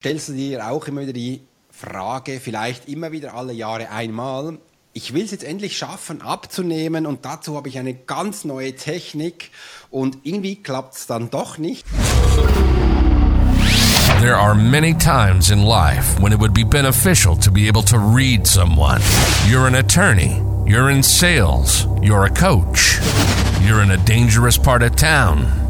stellst du dir auch immer wieder die Frage, vielleicht immer wieder alle Jahre einmal, ich will es jetzt endlich schaffen, abzunehmen und dazu habe ich eine ganz neue Technik und irgendwie klappt es dann doch nicht. There are many times in life when it would be beneficial to be able to read someone. You're an attorney, you're in sales, you're a coach, you're in a dangerous part of town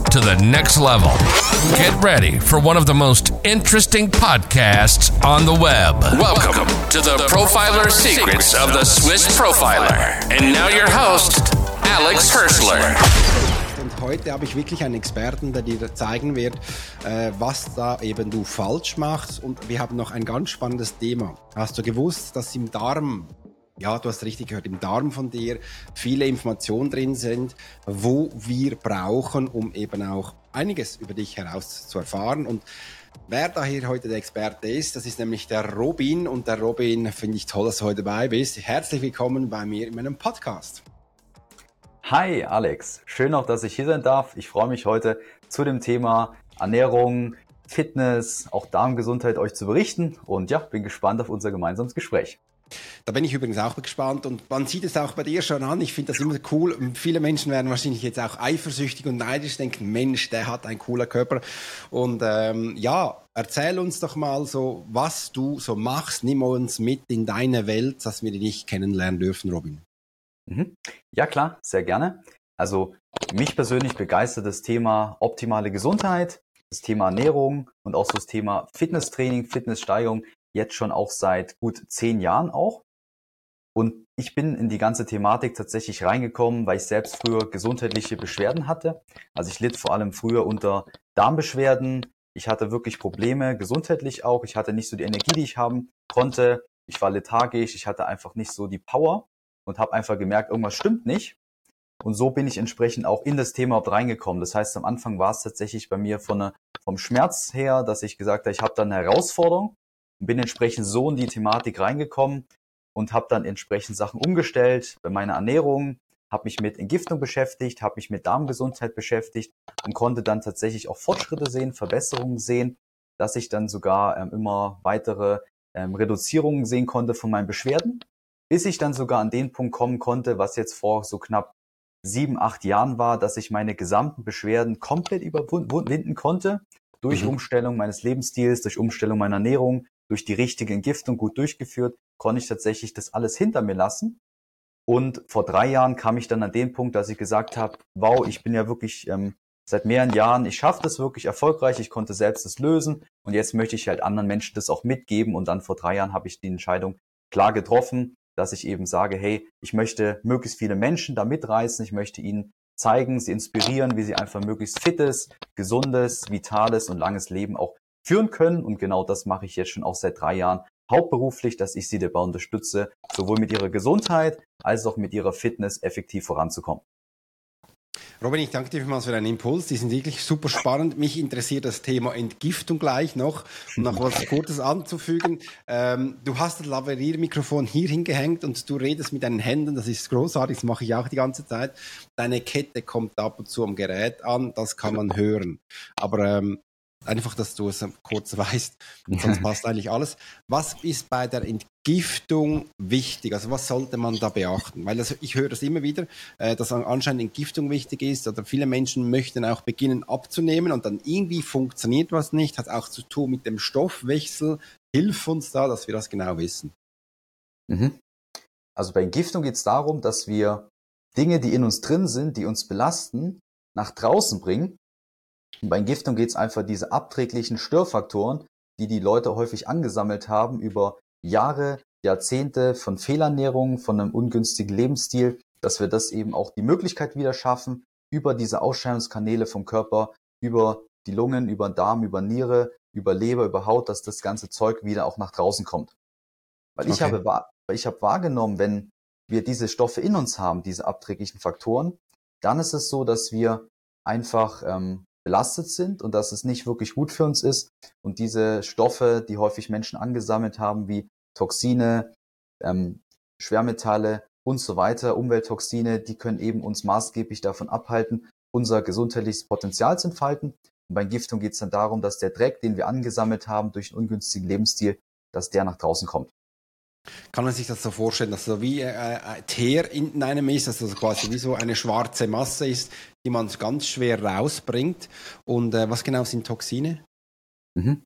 to the next level. Get ready for one of the most interesting podcasts on the web. Welcome to the Profiler Secrets of the Swiss Profiler. And now your host, Alex Hirschler. Und heute habe ich wirklich einen Experten, der dir zeigen wird, äh, was da eben du falsch machst. Und wir haben noch ein ganz spannendes Thema. Hast du gewusst, dass im Darm ja, du hast richtig gehört, im Darm von dir viele Informationen drin sind, wo wir brauchen, um eben auch einiges über dich heraus zu erfahren. Und wer da hier heute der Experte ist, das ist nämlich der Robin. Und der Robin, finde ich toll, dass du heute dabei bist. Herzlich willkommen bei mir in meinem Podcast. Hi Alex, schön auch, dass ich hier sein darf. Ich freue mich heute zu dem Thema Ernährung, Fitness, auch Darmgesundheit euch zu berichten und ja, bin gespannt auf unser gemeinsames Gespräch. Da bin ich übrigens auch gespannt und man sieht es auch bei dir schon an. Ich finde das immer cool. Viele Menschen werden wahrscheinlich jetzt auch eifersüchtig und neidisch denken, Mensch, der hat einen cooler Körper. Und ähm, ja, erzähl uns doch mal so, was du so machst. Nimm uns mit in deine Welt, dass wir dich kennenlernen dürfen, Robin. Mhm. Ja klar, sehr gerne. Also mich persönlich begeistert das Thema optimale Gesundheit, das Thema Ernährung und auch so das Thema Fitnesstraining, Fitnesssteigerung jetzt schon auch seit gut zehn Jahren auch. Und ich bin in die ganze Thematik tatsächlich reingekommen, weil ich selbst früher gesundheitliche Beschwerden hatte. Also ich litt vor allem früher unter Darmbeschwerden. Ich hatte wirklich Probleme, gesundheitlich auch. Ich hatte nicht so die Energie, die ich haben konnte. Ich war lethargisch, ich hatte einfach nicht so die Power und habe einfach gemerkt, irgendwas stimmt nicht. Und so bin ich entsprechend auch in das Thema reingekommen. Das heißt, am Anfang war es tatsächlich bei mir von, eine, vom Schmerz her, dass ich gesagt habe, ich habe da eine Herausforderung und bin entsprechend so in die Thematik reingekommen und habe dann entsprechend Sachen umgestellt bei meiner Ernährung, habe mich mit Entgiftung beschäftigt, habe mich mit Darmgesundheit beschäftigt und konnte dann tatsächlich auch Fortschritte sehen, Verbesserungen sehen, dass ich dann sogar ähm, immer weitere ähm, Reduzierungen sehen konnte von meinen Beschwerden, bis ich dann sogar an den Punkt kommen konnte, was jetzt vor so knapp sieben, acht Jahren war, dass ich meine gesamten Beschwerden komplett überwinden konnte durch mhm. Umstellung meines Lebensstils, durch Umstellung meiner Ernährung, durch die richtige Entgiftung gut durchgeführt, konnte ich tatsächlich das alles hinter mir lassen. Und vor drei Jahren kam ich dann an den Punkt, dass ich gesagt habe, wow, ich bin ja wirklich ähm, seit mehreren Jahren, ich schaffe das wirklich erfolgreich, ich konnte selbst das lösen und jetzt möchte ich halt anderen Menschen das auch mitgeben. Und dann vor drei Jahren habe ich die Entscheidung klar getroffen, dass ich eben sage, hey, ich möchte möglichst viele Menschen da mitreißen, ich möchte ihnen zeigen, sie inspirieren, wie sie einfach möglichst fittes, gesundes, vitales und langes Leben auch führen können. Und genau das mache ich jetzt schon auch seit drei Jahren hauptberuflich, dass ich sie dabei unterstütze, sowohl mit ihrer Gesundheit als auch mit ihrer Fitness effektiv voranzukommen. Robin, ich danke dir vielmals für deinen Impuls. Die sind wirklich super spannend. Mich interessiert das Thema Entgiftung gleich noch, um noch was Kurzes anzufügen. Ähm, du hast das Laveriermikrofon hier hingehängt und du redest mit deinen Händen. Das ist großartig. Das mache ich auch die ganze Zeit. Deine Kette kommt ab und zu am Gerät an. Das kann man hören. Aber ähm, Einfach, dass du es kurz weißt, sonst passt eigentlich alles. Was ist bei der Entgiftung wichtig? Also was sollte man da beachten? Weil also ich höre das immer wieder, äh, dass anscheinend Entgiftung wichtig ist oder viele Menschen möchten auch beginnen abzunehmen und dann irgendwie funktioniert was nicht, hat auch zu tun mit dem Stoffwechsel. Hilf uns da, dass wir das genau wissen. Mhm. Also bei Entgiftung geht es darum, dass wir Dinge, die in uns drin sind, die uns belasten, nach draußen bringen bei Entgiftung geht es einfach diese abträglichen Störfaktoren, die die Leute häufig angesammelt haben über Jahre, Jahrzehnte von Fehlernährung, von einem ungünstigen Lebensstil, dass wir das eben auch die Möglichkeit wieder schaffen, über diese Ausscheidungskanäle vom Körper, über die Lungen, über den Darm, über Niere, über Leber, über Haut, dass das ganze Zeug wieder auch nach draußen kommt. Weil okay. ich habe, weil ich habe wahrgenommen, wenn wir diese Stoffe in uns haben, diese abträglichen Faktoren, dann ist es so, dass wir einfach ähm, belastet sind und dass es nicht wirklich gut für uns ist. Und diese Stoffe, die häufig Menschen angesammelt haben, wie Toxine, ähm, Schwermetalle und so weiter, Umwelttoxine, die können eben uns maßgeblich davon abhalten, unser gesundheitliches Potenzial zu entfalten. Und bei Entgiftung geht es dann darum, dass der Dreck, den wir angesammelt haben durch einen ungünstigen Lebensstil, dass der nach draußen kommt. Kann man sich das so vorstellen, dass so wie äh, äh Teer in einem ist, dass das quasi wie so eine schwarze Masse ist, die man ganz schwer rausbringt? Und äh, was genau sind Toxine? Mhm.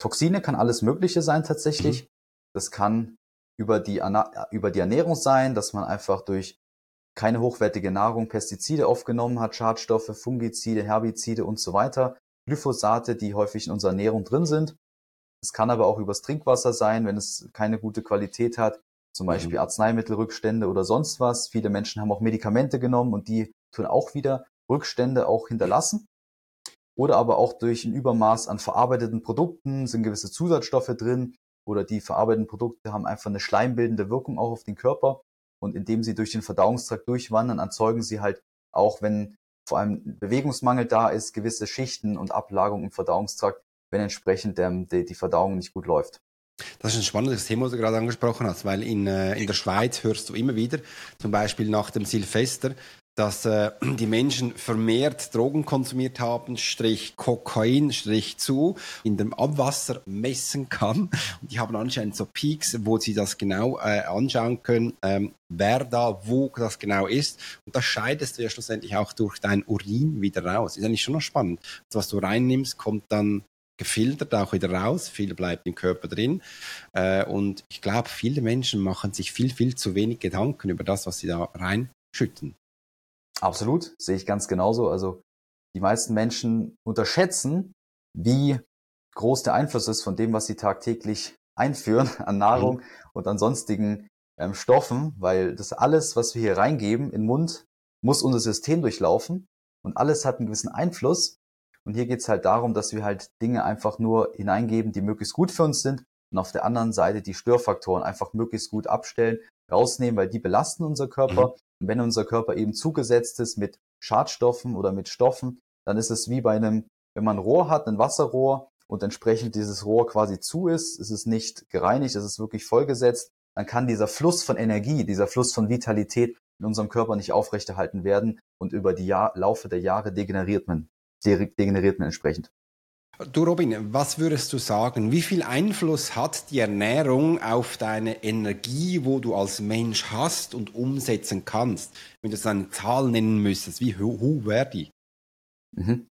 Toxine kann alles Mögliche sein tatsächlich. Mhm. Das kann über die, über die Ernährung sein, dass man einfach durch keine hochwertige Nahrung Pestizide aufgenommen hat, Schadstoffe, Fungizide, Herbizide und so weiter, Glyphosate, die häufig in unserer Ernährung drin sind. Es kann aber auch übers Trinkwasser sein, wenn es keine gute Qualität hat, zum Beispiel mhm. Arzneimittelrückstände oder sonst was. Viele Menschen haben auch Medikamente genommen und die tun auch wieder Rückstände auch hinterlassen. Oder aber auch durch ein Übermaß an verarbeiteten Produkten sind gewisse Zusatzstoffe drin oder die verarbeiteten Produkte haben einfach eine schleimbildende Wirkung auch auf den Körper. Und indem sie durch den Verdauungstrakt durchwandern, erzeugen sie halt auch, wenn vor allem Bewegungsmangel da ist, gewisse Schichten und Ablagerungen im Verdauungstrakt, wenn entsprechend ähm, die, die Verdauung nicht gut läuft. Das ist ein spannendes Thema, was du gerade angesprochen hast, weil in, äh, in der Schweiz hörst du immer wieder, zum Beispiel nach dem Silvester, dass äh, die Menschen vermehrt Drogen konsumiert haben, Strich Kokain, Strich zu, in dem Abwasser messen kann. Und die haben anscheinend so Peaks, wo sie das genau äh, anschauen können, ähm, wer da wo das genau ist. Und das scheidest du ja schlussendlich auch durch dein Urin wieder raus. Ist eigentlich schon noch spannend. Das, was du reinnimmst, kommt dann gefiltert auch wieder raus, viel bleibt im Körper drin. Äh, und ich glaube, viele Menschen machen sich viel, viel zu wenig Gedanken über das, was sie da reinschütten. Absolut, sehe ich ganz genauso. Also die meisten Menschen unterschätzen, wie groß der Einfluss ist von dem, was sie tagtäglich einführen an Nahrung mhm. und an sonstigen ähm, Stoffen, weil das alles, was wir hier reingeben in den Mund, muss unser System durchlaufen und alles hat einen gewissen Einfluss. Und hier geht es halt darum, dass wir halt Dinge einfach nur hineingeben, die möglichst gut für uns sind und auf der anderen Seite die Störfaktoren einfach möglichst gut abstellen, rausnehmen, weil die belasten unser Körper. Mhm. Wenn unser Körper eben zugesetzt ist mit Schadstoffen oder mit Stoffen, dann ist es wie bei einem, wenn man ein Rohr hat, ein Wasserrohr und entsprechend dieses Rohr quasi zu ist, ist es nicht gereinigt, es ist wirklich vollgesetzt, dann kann dieser Fluss von Energie, dieser Fluss von Vitalität in unserem Körper nicht aufrechterhalten werden und über die Jahr, Laufe der Jahre degeneriert man, degeneriert man entsprechend. Du Robin, was würdest du sagen? Wie viel Einfluss hat die Ernährung auf deine Energie, wo du als Mensch hast und umsetzen kannst? Wenn du es eine Zahl nennen müsstest, wie hoch wäre die? Mhm.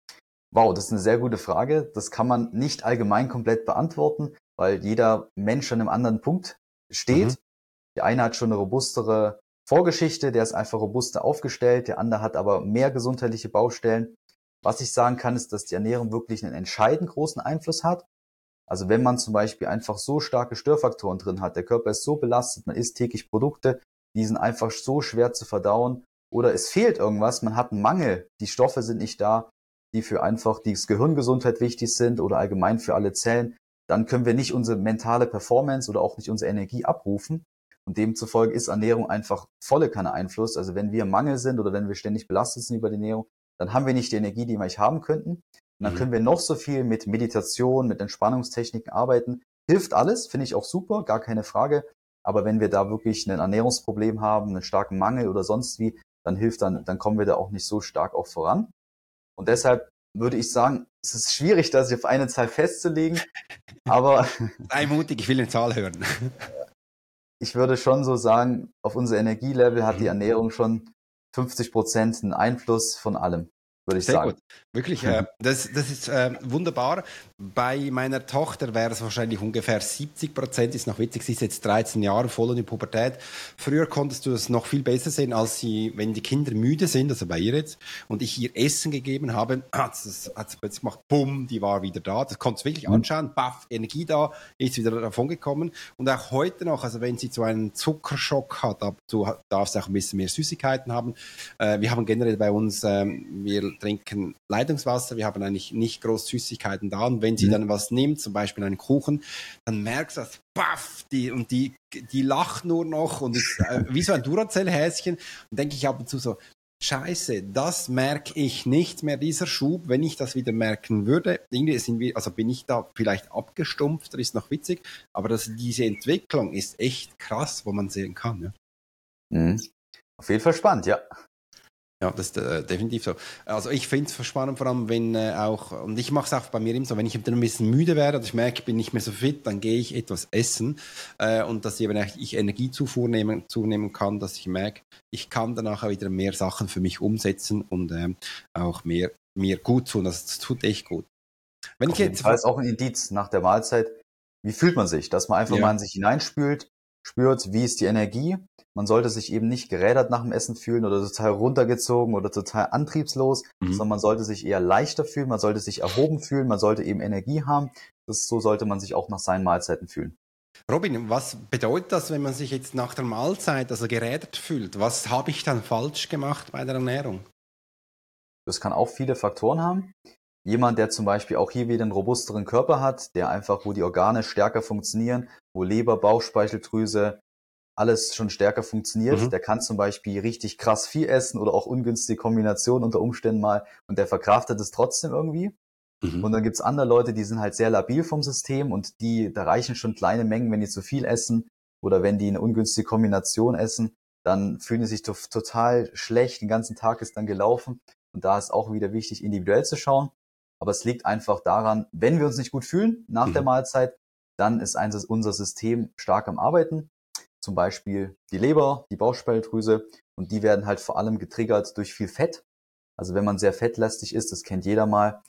Wow, das ist eine sehr gute Frage. Das kann man nicht allgemein komplett beantworten, weil jeder Mensch an einem anderen Punkt steht. Mhm. Der eine hat schon eine robustere Vorgeschichte, der ist einfach robuster aufgestellt, der andere hat aber mehr gesundheitliche Baustellen. Was ich sagen kann, ist, dass die Ernährung wirklich einen entscheidend großen Einfluss hat. Also wenn man zum Beispiel einfach so starke Störfaktoren drin hat, der Körper ist so belastet, man isst täglich Produkte, die sind einfach so schwer zu verdauen oder es fehlt irgendwas, man hat einen Mangel, die Stoffe sind nicht da, die für einfach die Gehirngesundheit wichtig sind oder allgemein für alle Zellen, dann können wir nicht unsere mentale Performance oder auch nicht unsere Energie abrufen. Und demzufolge ist Ernährung einfach volle keine Einfluss. Also wenn wir Mangel sind oder wenn wir ständig belastet sind über die Ernährung, dann haben wir nicht die Energie, die wir eigentlich haben könnten. Und dann mhm. können wir noch so viel mit Meditation, mit Entspannungstechniken arbeiten. Hilft alles, finde ich auch super, gar keine Frage. Aber wenn wir da wirklich ein Ernährungsproblem haben, einen starken Mangel oder sonst wie, dann hilft dann, dann kommen wir da auch nicht so stark auch voran. Und deshalb würde ich sagen, es ist schwierig, das auf eine Zahl festzulegen, aber. Sei mutig, ich will eine Zahl hören. ich würde schon so sagen, auf unser Energielevel hat die mhm. Ernährung schon 50 Prozent Einfluss von allem würde ich Sehr sagen. Gut. Wirklich, äh, das, das ist äh, wunderbar. Bei meiner Tochter wäre es wahrscheinlich ungefähr 70 Prozent. Ist noch witzig, sie ist jetzt 13 Jahre voll in der Pubertät. Früher konntest du das noch viel besser sehen, als sie, wenn die Kinder müde sind, also bei ihr jetzt, und ich ihr Essen gegeben habe, hat es plötzlich gemacht, bumm, die war wieder da. Das konntest du wirklich mhm. anschauen, baff, Energie da, ist wieder davon gekommen. Und auch heute noch, also wenn sie so einen Zuckerschock hat, du darfst auch ein bisschen mehr Süßigkeiten haben. Äh, wir haben generell bei uns, ähm, wir trinken Leitungswasser, wir haben eigentlich nicht groß Süßigkeiten da. Und wenn sie Mhm. dann was nimmt, zum Beispiel einen Kuchen, dann merkst du das, baff, die, und die, die lacht nur noch und ist äh, wie so ein Duracell-Häschen. Und denke ich ab und zu so, Scheiße, das merke ich nicht mehr, dieser Schub, wenn ich das wieder merken würde. Irgendwie sind wir, also bin ich da vielleicht abgestumpft, das ist noch witzig, aber das, diese Entwicklung ist echt krass, wo man sehen kann. Ja. Mhm. Auf jeden Fall spannend, ja. Ja, das ist äh, definitiv so. Also ich finde es spannend, vor allem wenn äh, auch, und ich mache es auch bei mir immer so, wenn ich dann ein bisschen müde werde und ich merke, ich bin nicht mehr so fit, dann gehe ich etwas essen äh, und dass eben ich Energiezufuhr nehmen, zunehmen kann, dass ich merke, ich kann danach auch wieder mehr Sachen für mich umsetzen und ähm, auch mehr mir gut tun. Das, das tut echt gut. Wenn Auf ich jetzt Fall ist auch ein Indiz nach der Mahlzeit, wie fühlt man sich, dass man einfach Ja. mal in sich hineinspült, spürt, wie ist die Energie. Man sollte sich eben nicht gerädert nach dem Essen fühlen oder total runtergezogen oder total antriebslos, Mhm. sondern man sollte sich eher leichter fühlen, man sollte sich erhoben fühlen, man sollte eben Energie haben. Das, so sollte man sich auch nach seinen Mahlzeiten fühlen. Robin, was bedeutet das, wenn man sich jetzt nach der Mahlzeit also gerädert fühlt? Was habe ich dann falsch gemacht bei der Ernährung? Das kann auch viele Faktoren haben. Jemand, der zum Beispiel auch hier wieder einen robusteren Körper hat, der einfach, wo die Organe stärker funktionieren, wo Leber, Bauchspeicheldrüse, alles schon stärker funktioniert, Mhm. der kann zum Beispiel richtig krass viel essen oder auch ungünstige Kombinationen unter Umständen mal und der verkraftet es trotzdem irgendwie. Mhm. Und dann gibt's andere Leute, die sind halt sehr labil vom System und die, da reichen schon kleine Mengen, wenn die zu viel essen oder wenn die eine ungünstige Kombination essen, dann fühlen die sich to total schlecht, den ganzen Tag ist dann gelaufen. Und da ist auch wieder wichtig, individuell zu schauen. Aber es liegt einfach daran, wenn wir uns nicht gut fühlen nach Mhm. der Mahlzeit, dann ist unser System stark am Arbeiten. Zum Beispiel die Leber, die Bauchspeicheldrüse und die werden halt vor allem getriggert durch viel Fett. Also wenn man sehr fettlastig ist, das kennt jeder mal,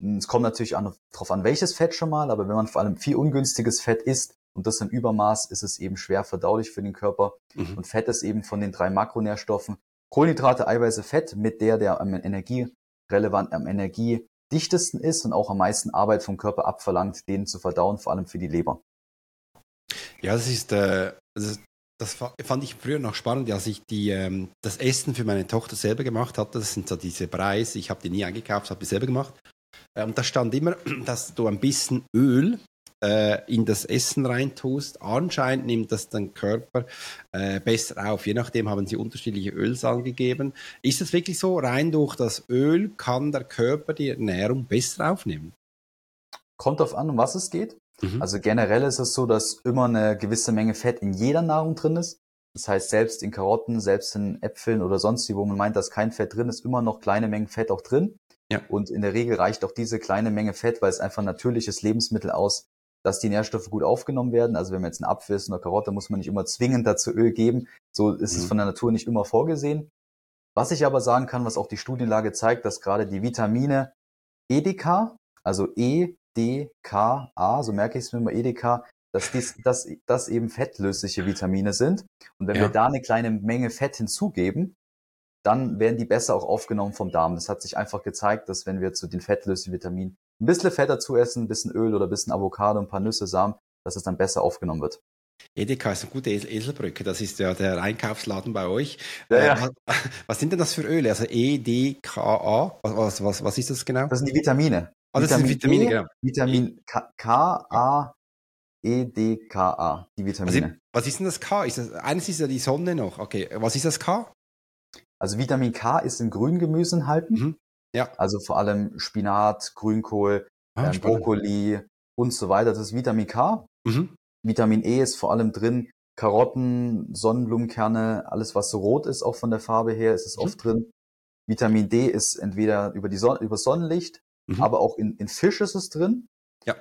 es kommt natürlich an, darauf an, welches Fett schon mal, aber wenn man vor allem viel ungünstiges Fett isst und das im Übermaß, ist es eben schwer verdaulich für den Körper. Mhm. Und Fett ist eben von den drei Makronährstoffen Kohlenhydrate, Eiweiße, Fett mit der, der am energierelevant, am energiedichtesten ist und auch am meisten Arbeit vom Körper abverlangt, den zu verdauen, vor allem für die Leber. Ja, das ist, äh, das, das fa- fand ich früher noch spannend, als ich die, ähm, das Essen für meine Tochter selber gemacht hatte. Das sind so diese Preise, ich habe die nie eingekauft, habe die selber gemacht. Und da stand immer, dass du ein bisschen Öl äh, in das Essen reintust. Anscheinend nimmt das dein Körper äh, besser auf. Je nachdem haben sie unterschiedliche Öls angegeben. Ist es wirklich so? Rein durch das Öl kann der Körper die Ernährung besser aufnehmen? Kommt drauf an, um was es geht. Mhm. Also generell ist es so, dass immer eine gewisse Menge Fett in jeder Nahrung drin ist. Das heißt, selbst in Karotten, selbst in Äpfeln oder sonst wie, wo man meint, dass kein Fett drin ist, immer noch kleine Mengen Fett auch drin. Ja. Und in der Regel reicht auch diese kleine Menge Fett, weil es einfach ein natürliches Lebensmittel aus, dass die Nährstoffe gut aufgenommen werden. Also wenn man jetzt einen Apfel isst, eine Karotte, muss man nicht immer zwingend dazu Öl geben. So ist es Mhm. von der Natur nicht immer vorgesehen. Was ich aber sagen kann, was auch die Studienlage zeigt, dass gerade die Vitamine EDK, also E, D, K, A, so merke ich es mir immer EDK, dass dies, dass, das eben fettlösliche Vitamine sind. Und wenn Ja. wir da eine kleine Menge Fett hinzugeben, dann werden die besser auch aufgenommen vom Darm. Das hat sich einfach gezeigt, dass wenn wir zu den fettlöslichen Vitaminen ein bisschen Fett dazu essen, ein bisschen Öl oder ein bisschen Avocado, ein paar Nüsse, Samen, dass es dann besser aufgenommen wird. Edeka ist eine gute Esel- Eselbrücke. Das ist ja der Einkaufsladen bei euch. Ja, Äh, ja. Was, was sind denn das für Öle? Also E, D, K, A. Was, was, was, was ist das genau? Das sind die Vitamine. Ah, das sind Vitamine, E, genau. Vitamin K, K, A, E, D, K, A. Die Also, Vitamine. was ist denn das K? Ist das, eines ist ja die Sonne noch. Okay, was ist das K? Also Vitamin K ist in Grüngemüsen enthalten. Mhm. Ja. Also vor allem Spinat, Grünkohl, Ah, spannend. Brokkoli und so weiter. Das ist Vitamin K. Mhm. Vitamin E ist vor allem drin. Karotten, Sonnenblumenkerne, alles was so rot ist, auch von der Farbe her, ist es Mhm. oft drin. Vitamin D ist entweder über die Sonne, über Sonnenlicht, Mhm. aber auch in, in Fisch ist es drin. Ja.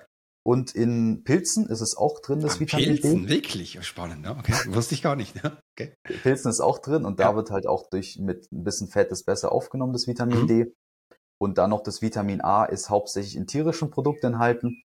Und in Pilzen ist es auch drin, das Ah, Vitamin Pilzen, D. wirklich spannend. Ja, okay, wusste ich gar nicht. Ja, okay. Pilzen ist auch drin und da Ja. wird halt auch durch mit ein bisschen Fett ist besser aufgenommen, das Vitamin Mhm. D. Und dann noch das Vitamin A ist hauptsächlich in tierischen Produkten enthalten,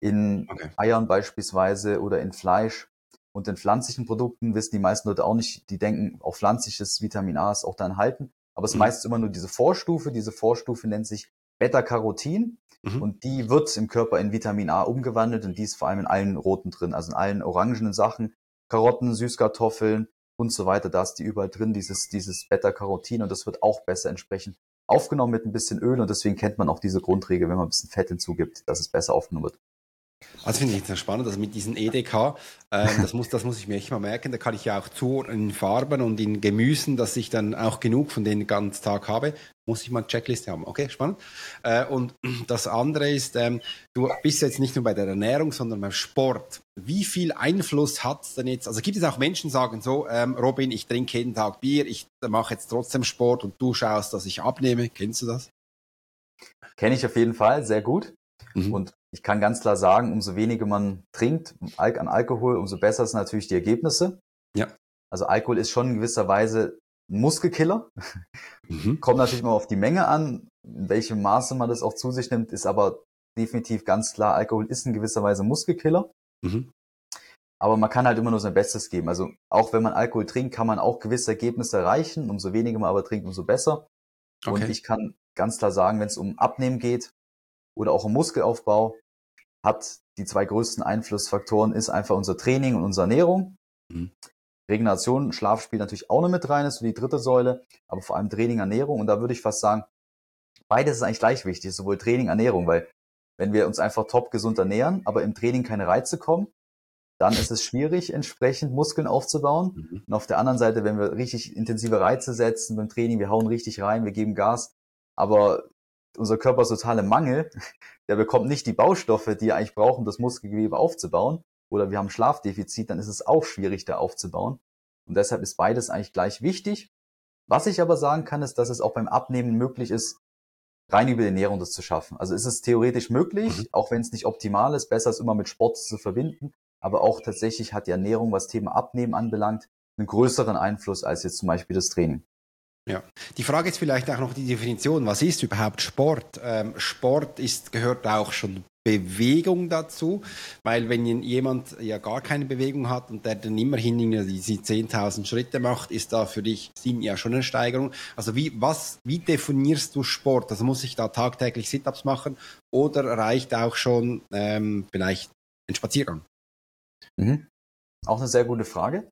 in Okay. Eiern beispielsweise oder in Fleisch. Und in pflanzlichen Produkten wissen die meisten Leute auch nicht, die denken, auch pflanzliches Vitamin A ist auch da enthalten. Aber es ist Mhm. meistens immer nur diese Vorstufe. Diese Vorstufe nennt sich Beta-Carotin. Mhm. Und die wird im Körper in Vitamin A umgewandelt und die ist vor allem in allen roten drin, also in allen orangenen Sachen, Karotten, Süßkartoffeln und so weiter. Da ist die überall drin, dieses, dieses Beta-Carotin und das wird auch besser entsprechend aufgenommen mit ein bisschen Öl und deswegen kennt man auch diese Grundregel, wenn man ein bisschen Fett hinzugibt, dass es besser aufgenommen wird. Also finde ich jetzt spannend, also mit diesen EDK, ähm, das, muss, das muss ich mir echt mal merken, da kann ich ja auch zu in Farben und in Gemüsen, dass ich dann auch genug von denen den ganzen Tag habe, muss ich mal eine Checkliste haben. Okay, spannend. Äh, und das andere ist, ähm, du bist jetzt nicht nur bei der Ernährung, sondern beim Sport. Wie viel Einfluss hat es denn jetzt, also gibt es auch Menschen, die sagen so, ähm, Robin, ich trinke jeden Tag Bier, ich mache jetzt trotzdem Sport und du schaust, dass ich abnehme. Kennst du das? Kenne ich auf jeden Fall, sehr gut. Mhm. Und ich kann ganz klar sagen, umso weniger man trinkt an Alkohol, umso besser sind natürlich die Ergebnisse. Ja. Also Alkohol ist schon in gewisser Weise ein Muskelkiller. Mhm. Kommt natürlich mal auf die Menge an, in welchem Maße man das auch zu sich nimmt, ist aber definitiv ganz klar, Alkohol ist in gewisser Weise Muskelkiller. Mhm. Aber man kann halt immer nur sein Bestes geben. Also auch wenn man Alkohol trinkt, kann man auch gewisse Ergebnisse erreichen. Umso weniger man aber trinkt, umso besser. Okay. Und ich kann ganz klar sagen, wenn es um Abnehmen geht, oder auch im Muskelaufbau hat die zwei größten Einflussfaktoren ist einfach unser Training und unsere Ernährung. Mhm. Regeneration, Schlaf spielt natürlich auch noch mit rein, ist so die dritte Säule, aber vor allem Training, Ernährung. Und da würde ich fast sagen, beides ist eigentlich gleich wichtig, sowohl Training, Ernährung, weil wenn wir uns einfach top gesund ernähren, aber im Training keine Reize kommen, dann ist es schwierig, entsprechend Muskeln aufzubauen. Mhm. Und auf der anderen Seite, wenn wir richtig intensive Reize setzen beim Training, wir hauen richtig rein, wir geben Gas, aber unser Körper ist total im Mangel, der bekommt nicht die Baustoffe, die er eigentlich braucht, um das Muskelgewebe aufzubauen, oder wir haben Schlafdefizit, dann ist es auch schwierig, da aufzubauen. Und deshalb ist beides eigentlich gleich wichtig. Was ich aber sagen kann, ist, dass es auch beim Abnehmen möglich ist, rein über die Ernährung das zu schaffen. Also ist es theoretisch möglich, mhm. auch wenn es nicht optimal ist, besser ist immer mit Sport zu verbinden. Aber auch tatsächlich hat die Ernährung, was Thema Abnehmen anbelangt, einen größeren Einfluss als jetzt zum Beispiel das Training. Ja, die Frage ist vielleicht auch noch die Definition. Was ist überhaupt Sport? Ähm, Sport ist, gehört auch schon Bewegung dazu, weil wenn jemand ja gar keine Bewegung hat und der dann immerhin diese 10.000 Schritte macht, ist da für dich Sinn ja schon eine Steigerung. Also wie, was, wie definierst du Sport? Also muss ich da tagtäglich Sit-Ups machen oder reicht auch schon ähm, vielleicht ein Spaziergang? Mhm. Auch eine sehr gute Frage.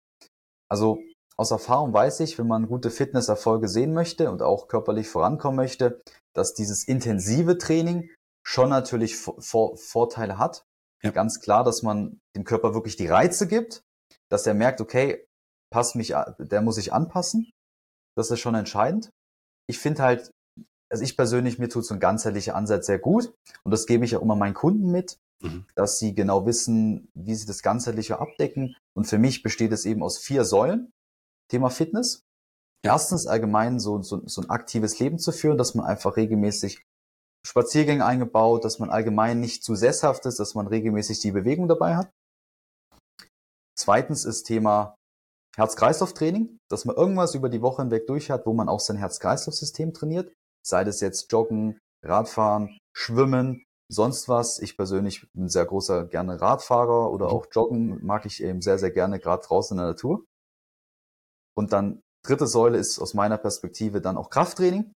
Also aus Erfahrung weiß ich, wenn man gute Fitnesserfolge sehen möchte und auch körperlich vorankommen möchte, dass dieses intensive Training schon natürlich Vor Vorteile hat. Ja. Ganz klar, dass man dem Körper wirklich die Reize gibt, dass er merkt, okay, passt mich, der muss sich anpassen. Das ist schon entscheidend. Ich finde halt, also ich persönlich, mir tut so ein ganzheitlicher Ansatz sehr gut. Und das gebe ich auch immer meinen Kunden mit, mhm. dass sie genau wissen, wie sie das ganzheitliche abdecken. Und für mich besteht es eben aus vier Säulen. Thema Fitness. Erstens allgemein so, so, so ein aktives Leben zu führen, dass man einfach regelmäßig Spaziergänge eingebaut, dass man allgemein nicht zu sesshaft ist, dass man regelmäßig die Bewegung dabei hat. Zweitens ist Thema Herz-Kreislauf-Training, dass man irgendwas über die Woche hinweg durch hat, wo man auch sein Herz-Kreislauf-System trainiert. Sei das jetzt Joggen, Radfahren, Schwimmen, sonst was. Ich persönlich bin sehr großer gerne Radfahrer oder mhm. auch Joggen mag ich eben sehr, sehr gerne, gerade draußen in der Natur. Und dann dritte Säule ist aus meiner Perspektive dann auch Krafttraining.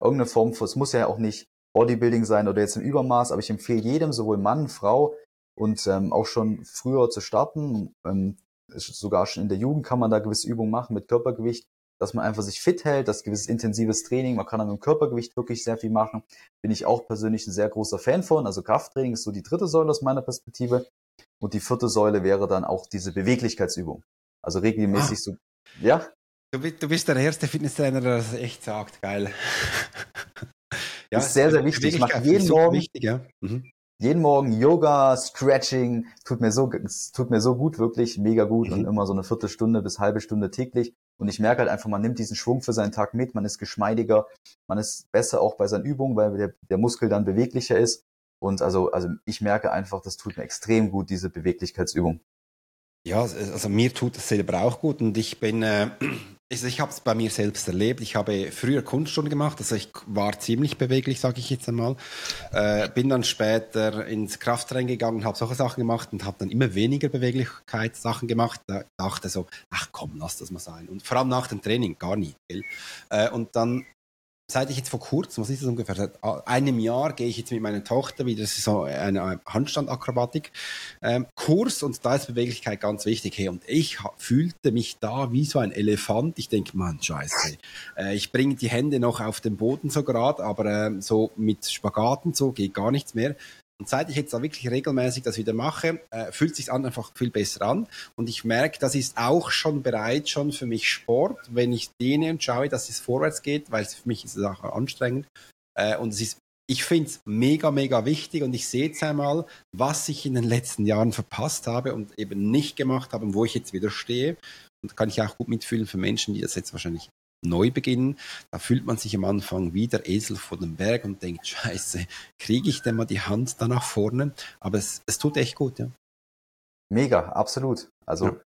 Irgendeine Form von, es muss ja auch nicht Bodybuilding sein oder jetzt im Übermaß, aber ich empfehle jedem, sowohl Mann, Frau und ähm, auch schon früher zu starten. Ähm, sogar schon in der Jugend kann man da gewisse Übungen machen mit Körpergewicht, dass man einfach sich fit hält, das gewisses intensives Training, man kann dann mit dem Körpergewicht wirklich sehr viel machen. Bin ich auch persönlich ein sehr großer Fan von. Also Krafttraining ist so die dritte Säule aus meiner Perspektive. Und die vierte Säule wäre dann auch diese Beweglichkeitsübung. Also regelmäßig ah. so ja. Du bist, du bist der erste Fitnesstrainer, der das echt sagt. Geil. ja, ist sehr, sehr wichtig. Ich mache jeden Morgen, wichtig, ja. mhm. jeden Morgen Yoga, Stretching. Tut mir so, tut mir so gut, wirklich mega gut mhm. und immer so eine Viertelstunde bis halbe Stunde täglich. Und ich merke halt einfach, man nimmt diesen Schwung für seinen Tag mit, man ist geschmeidiger, man ist besser auch bei seinen Übungen, weil der, der Muskel dann beweglicher ist. Und also, also ich merke einfach, das tut mir extrem gut, diese Beweglichkeitsübung. Ja, also mir tut es selber auch gut und ich bin, äh, also ich habe es bei mir selbst erlebt. Ich habe früher Kunststunden gemacht, also ich war ziemlich beweglich, sage ich jetzt einmal. Äh, bin dann später ins Krafttraining gegangen, habe solche Sachen gemacht und habe dann immer weniger Beweglichkeitssachen gemacht. Da dachte so, ach komm, lass das mal sein. Und vor allem nach dem Training gar nie. Äh, und dann seit ich jetzt vor kurzem, was ist das ungefähr, seit einem Jahr gehe ich jetzt mit meiner Tochter wieder, das ist so eine Handstandakrobatik-Kurs ähm, und da ist Beweglichkeit ganz wichtig. Hey, und ich fühlte mich da wie so ein Elefant. Ich denke, Mann, scheiße. Äh, ich bringe die Hände noch auf den Boden so gerade, aber äh, so mit Spagaten so geht gar nichts mehr. Und seit ich jetzt da wirklich regelmäßig das wieder mache, äh, fühlt sich an einfach viel besser an. Und ich merke, das ist auch schon bereit schon für mich Sport, wenn ich dehne und schaue, dass es vorwärts geht, weil für mich ist es auch anstrengend. Äh, und es ist, ich finde es mega, mega wichtig und ich sehe jetzt einmal, was ich in den letzten Jahren verpasst habe und eben nicht gemacht habe und wo ich jetzt wieder stehe. Und kann ich auch gut mitfühlen für Menschen, die das jetzt wahrscheinlich neu beginnen. Da fühlt man sich am Anfang wie der Esel vor dem Berg und denkt, scheiße, kriege ich denn mal die Hand da nach vorne? Aber es, es tut echt gut, ja. Mega, absolut. Also ja.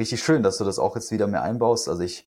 richtig schön, dass du das auch jetzt wieder mehr einbaust. Also ich,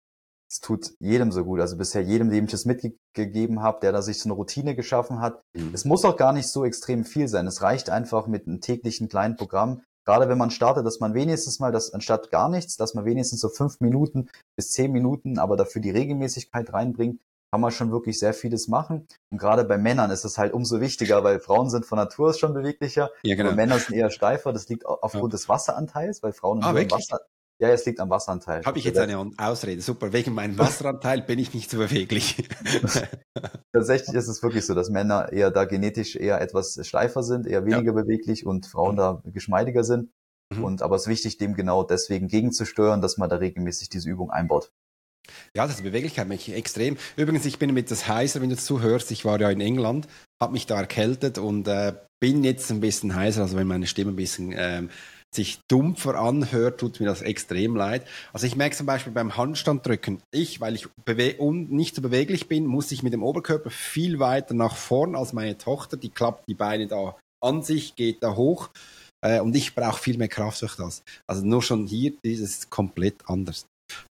es tut jedem so gut. Also bisher jedem, dem ich das mitgegeben habe, der da sich so eine Routine geschaffen hat. Mhm. Es muss auch gar nicht so extrem viel sein. Es reicht einfach mit einem täglichen kleinen Programm, gerade wenn man startet, dass man wenigstens mal das anstatt gar nichts, dass man wenigstens so fünf Minuten bis zehn Minuten, aber dafür die Regelmäßigkeit reinbringt, kann man schon wirklich sehr vieles machen. Und gerade bei Männern ist es halt umso wichtiger, weil Frauen sind von Natur aus schon beweglicher, ja, genau. Männer sind eher steifer. Das liegt aufgrund ja. des Wasseranteils, weil Frauen ah, Wasser, ja, es liegt am Wasseranteil. Habe ich jetzt eine Ausrede? Super. Wegen meinem Wasseranteil bin ich nicht so beweglich. Tatsächlich ist es wirklich so, dass Männer eher da genetisch eher etwas steifer sind, eher weniger ja. beweglich und Frauen da geschmeidiger sind. Mhm. Und aber es ist wichtig, dem genau deswegen gegenzusteuern, dass man da regelmäßig diese Übung einbaut. Ja, das ist Beweglichkeit mich extrem. Übrigens, ich bin mit das heißer, wenn du zuhörst. Ich war ja in England, habe mich da erkältet und äh, bin jetzt ein bisschen heißer, also wenn meine Stimme ein bisschen ähm, sich dumpfer anhört, tut mir das extrem leid. Also ich merke zum Beispiel beim Handstanddrücken, ich, weil ich nicht so beweglich bin, muss ich mit dem Oberkörper viel weiter nach vorn als meine Tochter. Die klappt die Beine da an sich, geht da hoch. Äh, und ich brauche viel mehr Kraft durch das. Also nur schon hier, dieses komplett anders.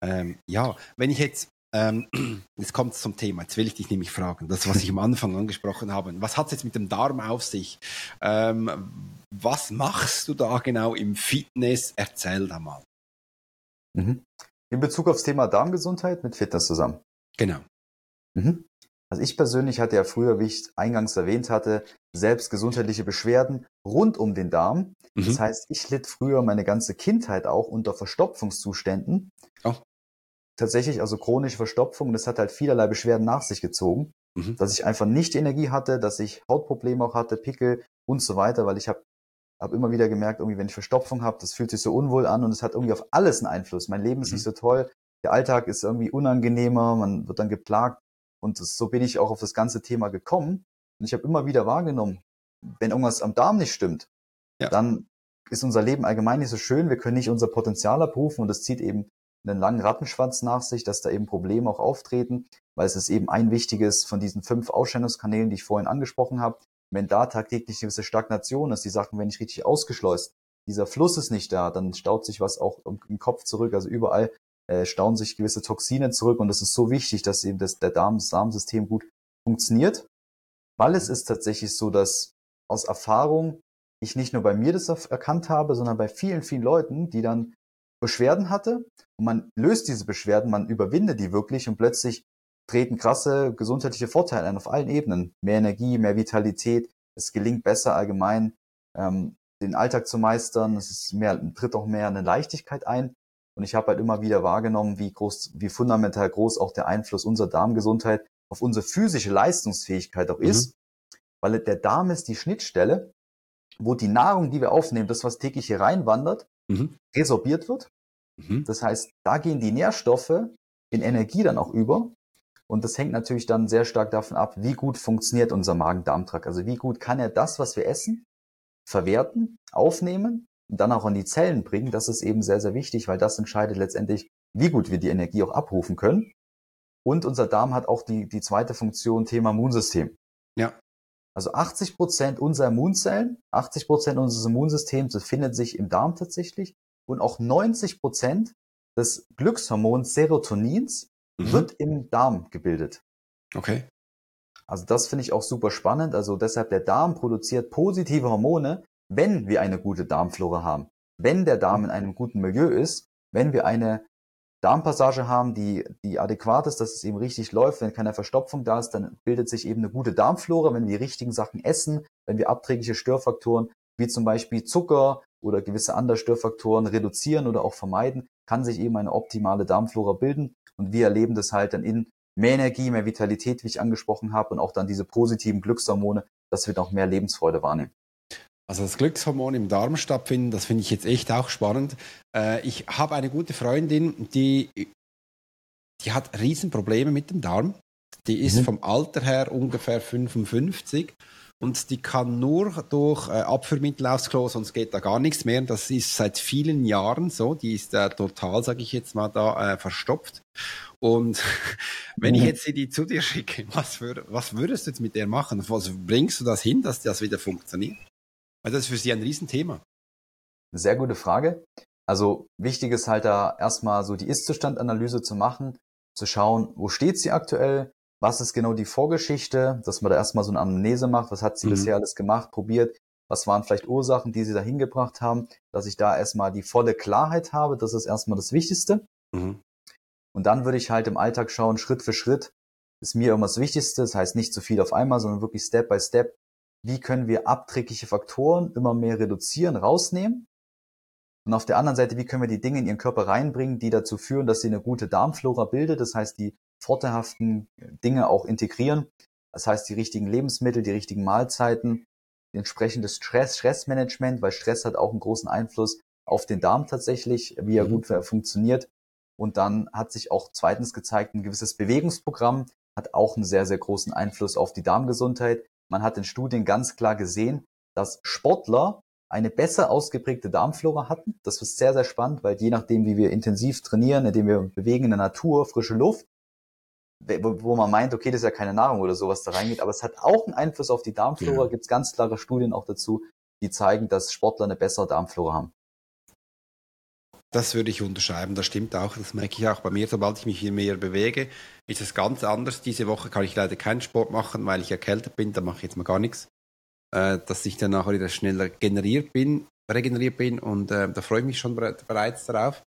Ähm, ja, wenn ich jetzt ähm, jetzt kommt es zum Thema. Jetzt will ich dich nämlich fragen, das, was ich am Anfang angesprochen habe. Was hat es jetzt mit dem Darm auf sich? Ähm, was machst du da genau im Fitness? Erzähl da mal. Mhm. In Bezug aufs Thema Darmgesundheit mit Fitness zusammen. Genau. Mhm. Also ich persönlich hatte ja früher, wie ich eingangs erwähnt hatte, selbst gesundheitliche Beschwerden rund um den Darm. Mhm. Das heißt, ich litt früher meine ganze Kindheit auch unter Verstopfungszuständen. Oh tatsächlich also chronische Verstopfung. Das hat halt vielerlei Beschwerden nach sich gezogen, mhm. dass ich einfach nicht Energie hatte, dass ich Hautprobleme auch hatte, Pickel und so weiter, weil ich habe hab immer wieder gemerkt, irgendwie, wenn ich Verstopfung habe, das fühlt sich so unwohl an und es hat irgendwie auf alles einen Einfluss. Mein Leben ist mhm. nicht so toll, der Alltag ist irgendwie unangenehmer, man wird dann geplagt und das, so bin ich auch auf das ganze Thema gekommen. Und ich habe immer wieder wahrgenommen, wenn irgendwas am Darm nicht stimmt, ja. dann ist unser Leben allgemein nicht so schön, wir können nicht unser Potenzial abrufen und das zieht eben einen langen Rattenschwanz nach sich, dass da eben Probleme auch auftreten, weil es ist eben ein wichtiges von diesen fünf Ausscheidungskanälen, die ich vorhin angesprochen habe. Wenn da tagtäglich eine gewisse Stagnation ist, die Sachen werden nicht richtig ausgeschleust, dieser Fluss ist nicht da, dann staut sich was auch im Kopf zurück, also überall äh, stauen sich gewisse Toxine zurück und es ist so wichtig, dass eben das, der Darm, das Darmsystem gut funktioniert, weil es ist tatsächlich so, dass aus Erfahrung ich nicht nur bei mir das erkannt habe, sondern bei vielen, vielen Leuten, die dann Beschwerden hatte und man löst diese Beschwerden, man überwindet die wirklich und plötzlich treten krasse gesundheitliche Vorteile ein auf allen Ebenen. Mehr Energie, mehr Vitalität, es gelingt besser allgemein, ähm, den Alltag zu meistern, es ist mehr, tritt auch mehr eine Leichtigkeit ein. Und ich habe halt immer wieder wahrgenommen, wie groß, wie fundamental groß auch der Einfluss unserer Darmgesundheit auf unsere physische Leistungsfähigkeit auch mhm. ist. Weil der Darm ist die Schnittstelle, wo die Nahrung, die wir aufnehmen, das, was täglich hier reinwandert, mhm. resorbiert wird. Mhm. Das heißt, da gehen die Nährstoffe in Energie dann auch über. Und das hängt natürlich dann sehr stark davon ab, wie gut funktioniert unser Magen-Darm-Trakt. Also wie gut kann er das, was wir essen, verwerten, aufnehmen und dann auch an die Zellen bringen. Das ist eben sehr, sehr wichtig, weil das entscheidet letztendlich, wie gut wir die Energie auch abrufen können. Und unser Darm hat auch die, die zweite Funktion, Thema Immunsystem. Ja. Also 80 Prozent unserer Immunzellen, 80 Prozent unseres Immunsystems befindet sich im Darm tatsächlich und auch 90 Prozent des Glückshormons Serotonins mhm. wird im Darm gebildet. Okay. Also das finde ich auch super spannend. Also deshalb der Darm produziert positive Hormone, wenn wir eine gute Darmflora haben, wenn der Darm in einem guten Milieu ist, wenn wir eine Darmpassage haben, die, die adäquat ist, dass es eben richtig läuft. Wenn keine Verstopfung da ist, dann bildet sich eben eine gute Darmflora. Wenn wir die richtigen Sachen essen, wenn wir abträgliche Störfaktoren wie zum Beispiel Zucker oder gewisse andere Störfaktoren reduzieren oder auch vermeiden, kann sich eben eine optimale Darmflora bilden. Und wir erleben das halt dann in mehr Energie, mehr Vitalität, wie ich angesprochen habe, und auch dann diese positiven Glückshormone, dass wir noch mehr Lebensfreude wahrnehmen. Also das Glückshormon im Darm stattfinden, das finde ich jetzt echt auch spannend. Äh, ich habe eine gute Freundin, die, die hat Riesenprobleme mit dem Darm. Die ist mhm. vom Alter her ungefähr 55 und die kann nur durch äh, Abführmittel aufs Klo, sonst geht da gar nichts mehr. Das ist seit vielen Jahren so. Die ist äh, total, sage ich jetzt mal, da äh, verstopft. Und wenn ich mhm. jetzt die zu dir schicke, was, für, was würdest du jetzt mit der machen? Was bringst du das hin, dass das wieder funktioniert? Weil das ist für sie ein Riesenthema. Sehr gute Frage. Also wichtig ist halt da erstmal so die Ist-Zustand-Analyse zu machen, zu schauen, wo steht sie aktuell, was ist genau die Vorgeschichte, dass man da erstmal so eine Anamnese macht, was hat sie mhm. bisher alles gemacht, probiert, was waren vielleicht Ursachen, die sie da hingebracht haben, dass ich da erstmal die volle Klarheit habe, das ist erstmal das Wichtigste. Mhm. Und dann würde ich halt im Alltag schauen, Schritt für Schritt, ist mir immer das Wichtigste, das heißt nicht zu viel auf einmal, sondern wirklich Step by Step, wie können wir abträgliche Faktoren immer mehr reduzieren, rausnehmen. Und auf der anderen Seite, wie können wir die Dinge in ihren Körper reinbringen, die dazu führen, dass sie eine gute Darmflora bildet, das heißt, die vorteilhaften Dinge auch integrieren, das heißt, die richtigen Lebensmittel, die richtigen Mahlzeiten, entsprechendes Stress, Stressmanagement, weil Stress hat auch einen großen Einfluss auf den Darm tatsächlich, wie er mhm. gut funktioniert. Und dann hat sich auch zweitens gezeigt, ein gewisses Bewegungsprogramm hat auch einen sehr, sehr großen Einfluss auf die Darmgesundheit. Man hat in Studien ganz klar gesehen, dass Sportler eine besser ausgeprägte Darmflora hatten. Das ist sehr, sehr spannend, weil je nachdem, wie wir intensiv trainieren, indem wir bewegen in der Natur, frische Luft, wo man meint, okay, das ist ja keine Nahrung oder sowas da reingeht, aber es hat auch einen Einfluss auf die Darmflora, ja. gibt es ganz klare Studien auch dazu, die zeigen, dass Sportler eine bessere Darmflora haben. Das würde ich unterschreiben, das stimmt auch. Das merke ich auch bei mir. Sobald ich mich hier mehr bewege, ist es ganz anders. Diese Woche kann ich leider keinen Sport machen, weil ich erkältet bin. Da mache ich jetzt mal gar nichts. Äh, dass ich dann nachher wieder schneller generiert bin, regeneriert bin. Und äh, da freue ich mich schon bereits darauf.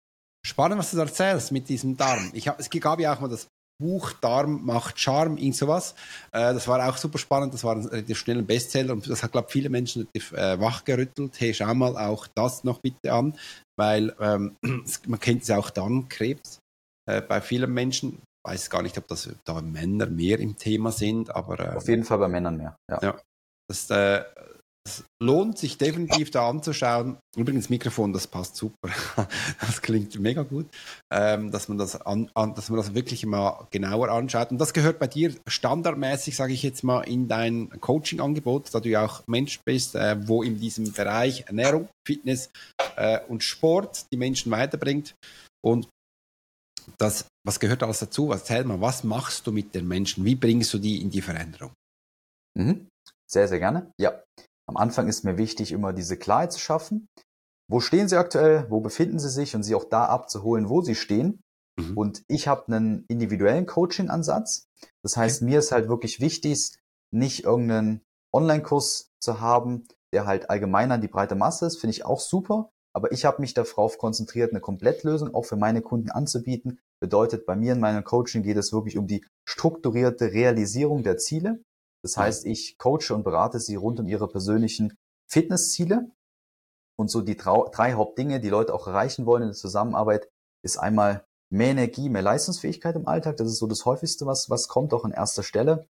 Spannend, was du da erzählst mit diesem Darm. Ich hab, es gab ja auch mal das Buch Darm macht Charme, irgend sowas. Äh, das war auch super spannend, das war ein relativ schneller Bestseller und das hat, glaube ich, viele Menschen äh, wachgerüttelt. Hey, schau mal auch das noch bitte an, weil ähm, man kennt es ja auch Darmkrebs äh, bei vielen Menschen. Ich weiß gar nicht, ob das da Männer mehr im Thema sind, aber. Äh, Auf jeden Fall bei Männern mehr, ja. ja das, äh, es lohnt sich definitiv da anzuschauen. Übrigens, Mikrofon, das passt super. Das klingt mega gut, ähm, dass man das an, an, dass man das wirklich mal genauer anschaut. Und das gehört bei dir standardmäßig, sage ich jetzt mal, in dein Coaching-Angebot, da du ja auch Mensch bist, äh, wo in diesem Bereich Ernährung, Fitness äh, und Sport die Menschen weiterbringt. Und das, was gehört alles dazu? Erzähl mal, was machst du mit den Menschen? Wie bringst du die in die Veränderung? Mhm. Sehr, sehr gerne. Ja. Am Anfang ist mir wichtig, immer diese Klarheit zu schaffen. Wo stehen Sie aktuell? Wo befinden Sie sich? Und Sie auch da abzuholen, wo Sie stehen. Mhm. Und ich habe einen individuellen Coaching-Ansatz. Das heißt, okay. mir ist halt wirklich wichtig, nicht irgendeinen Online-Kurs zu haben, der halt allgemein an die breite Masse ist. Finde ich auch super. Aber ich habe mich darauf konzentriert, eine Komplettlösung auch für meine Kunden anzubieten. Bedeutet, bei mir in meinem Coaching geht es wirklich um die strukturierte Realisierung der Ziele. Das heißt, ich coache und berate sie rund um ihre persönlichen Fitnessziele. Und so die drei Hauptdinge, die Leute auch erreichen wollen in der Zusammenarbeit, ist einmal mehr Energie, mehr Leistungsfähigkeit im Alltag. Das ist so das häufigste, was, was kommt, auch an erster Stelle.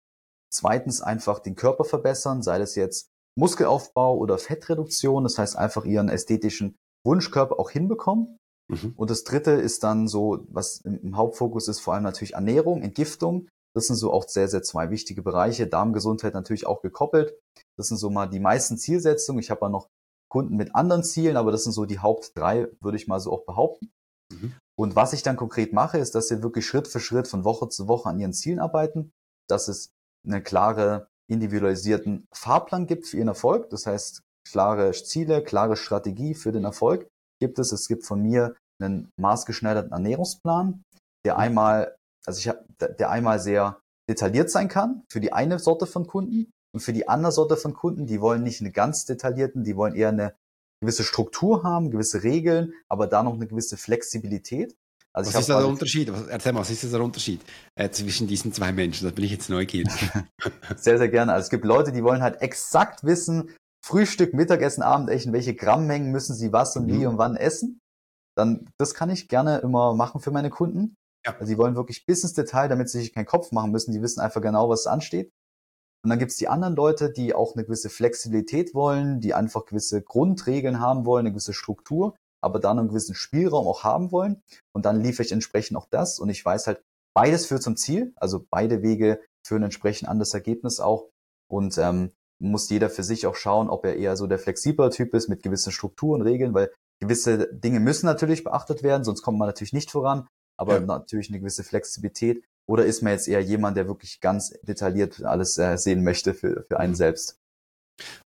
Zweitens einfach den Körper verbessern, sei das jetzt Muskelaufbau oder Fettreduktion. Das heißt einfach ihren ästhetischen Wunschkörper auch hinbekommen. Mhm. Und das dritte ist dann so, was im Hauptfokus ist, vor allem natürlich Ernährung, Entgiftung. Das sind so auch sehr, sehr zwei wichtige Bereiche. Darmgesundheit natürlich auch gekoppelt. Das sind so mal die meisten Zielsetzungen. Ich habe ja noch Kunden mit anderen Zielen, aber das sind so die Haupt drei, würde ich mal so auch behaupten. Mhm. Und was ich dann konkret mache, ist, dass wir wirklich Schritt für Schritt von Woche zu Woche an ihren Zielen arbeiten, dass es eine klare individualisierten Fahrplan gibt für ihren Erfolg. Das heißt, klare Ziele, klare Strategie für den Erfolg gibt es. Es gibt von mir einen maßgeschneiderten Ernährungsplan, der mhm. einmal also ich habe, der einmal sehr detailliert sein kann für die eine Sorte von Kunden und für die andere Sorte von Kunden, die wollen nicht eine ganz detaillierten, die wollen eher eine gewisse Struktur haben, gewisse Regeln, aber da noch eine gewisse Flexibilität. Also was ist da der Unterschied? Was, erzähl mal, was ist der Unterschied äh, zwischen diesen zwei Menschen? Da bin ich jetzt neugierig. sehr, sehr gerne. Also es gibt Leute, die wollen halt exakt wissen, Frühstück, Mittagessen, Abendessen, welche Grammmengen müssen sie was und mhm. wie und wann essen. Dann, das kann ich gerne immer machen für meine Kunden. Ja. Also die wollen wirklich bis ins Detail, damit sie sich keinen Kopf machen müssen. Die wissen einfach genau, was ansteht. Und dann gibt's die anderen Leute, die auch eine gewisse Flexibilität wollen, die einfach gewisse Grundregeln haben wollen, eine gewisse Struktur, aber dann einen gewissen Spielraum auch haben wollen. Und dann liefere ich entsprechend auch das. Und ich weiß halt, beides führt zum Ziel. Also beide Wege führen entsprechend an das Ergebnis auch. Und ähm, muss jeder für sich auch schauen, ob er eher so der flexibler Typ ist mit gewissen Strukturen, Regeln, weil gewisse Dinge müssen natürlich beachtet werden, sonst kommt man natürlich nicht voran, aber ja. natürlich eine gewisse Flexibilität. Oder ist man jetzt eher jemand, der wirklich ganz detailliert alles äh, sehen möchte für, für einen mhm. selbst?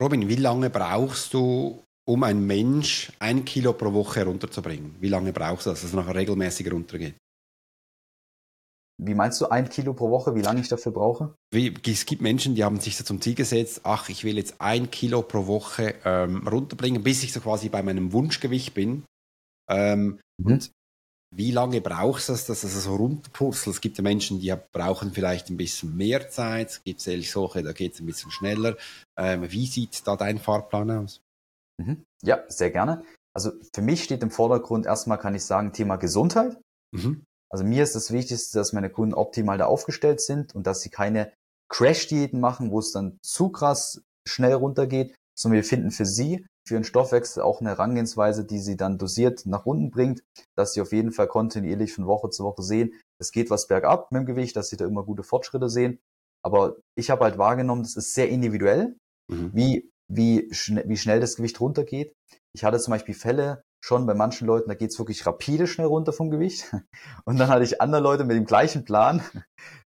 Robin, wie lange brauchst du, um ein Mensch ein Kilo pro Woche runterzubringen? Wie lange brauchst du, dass es nachher regelmäßig runtergeht? Wie meinst du ein Kilo pro Woche, wie lange ich dafür brauche? Wie, es gibt Menschen, die haben sich so zum Ziel gesetzt, ach, ich will jetzt ein Kilo pro Woche ähm, runterbringen, bis ich so quasi bei meinem Wunschgewicht bin. Ähm, mhm. Und wie lange brauchst du es, dass es so runterpurzelt? Es gibt ja Menschen, die brauchen vielleicht ein bisschen mehr Zeit. Es gibt ehrlich solche, da geht es ein bisschen schneller. Ähm, wie sieht da dein Fahrplan aus? Mhm. Ja, sehr gerne. Also für mich steht im Vordergrund erstmal, kann ich sagen, Thema Gesundheit. Mhm. Also mir ist das Wichtigste, dass meine Kunden optimal da aufgestellt sind und dass sie keine Crash-Diäten machen, wo es dann zu krass schnell runtergeht, sondern wir finden für sie für den Stoffwechsel auch eine Herangehensweise, die sie dann dosiert nach unten bringt, dass sie auf jeden Fall kontinuierlich von Woche zu Woche sehen, es geht was bergab mit dem Gewicht, dass sie da immer gute Fortschritte sehen. Aber ich habe halt wahrgenommen, das ist sehr individuell, mhm. wie, wie, schn wie schnell das Gewicht runtergeht. Ich hatte zum Beispiel Fälle schon bei manchen Leuten, da geht's wirklich rapide schnell runter vom Gewicht. Und dann hatte ich andere Leute mit dem gleichen Plan.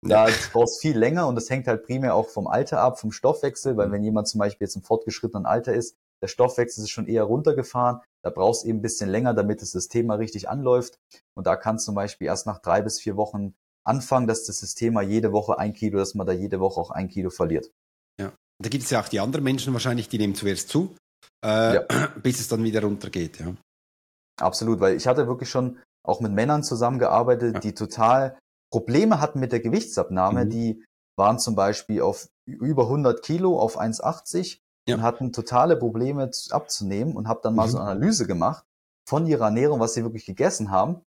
Da brauchst viel länger und das hängt halt primär auch vom Alter ab, vom Stoffwechsel, weil mhm. wenn jemand zum Beispiel jetzt im fortgeschrittenen Alter ist, der Stoffwechsel ist schon eher runtergefahren. Da brauchst du eben ein bisschen länger, damit das System mal richtig anläuft. Und da kann zum Beispiel erst nach drei bis vier Wochen anfangen, dass das System mal jede Woche ein Kilo, dass man da jede Woche auch ein Kilo verliert. Ja. Da gibt es ja auch die anderen Menschen wahrscheinlich, die nehmen zuerst zu, äh, ja. bis es dann wieder runtergeht. Ja. Absolut, weil ich hatte wirklich schon auch mit Männern zusammengearbeitet, ja. die total Probleme hatten mit der Gewichtsabnahme. Mhm. Die waren zum Beispiel auf über 100 Kilo, auf 1,80 ja. und hatten totale Probleme abzunehmen und habe dann mal mhm. so eine Analyse gemacht von ihrer Ernährung, was sie wirklich gegessen haben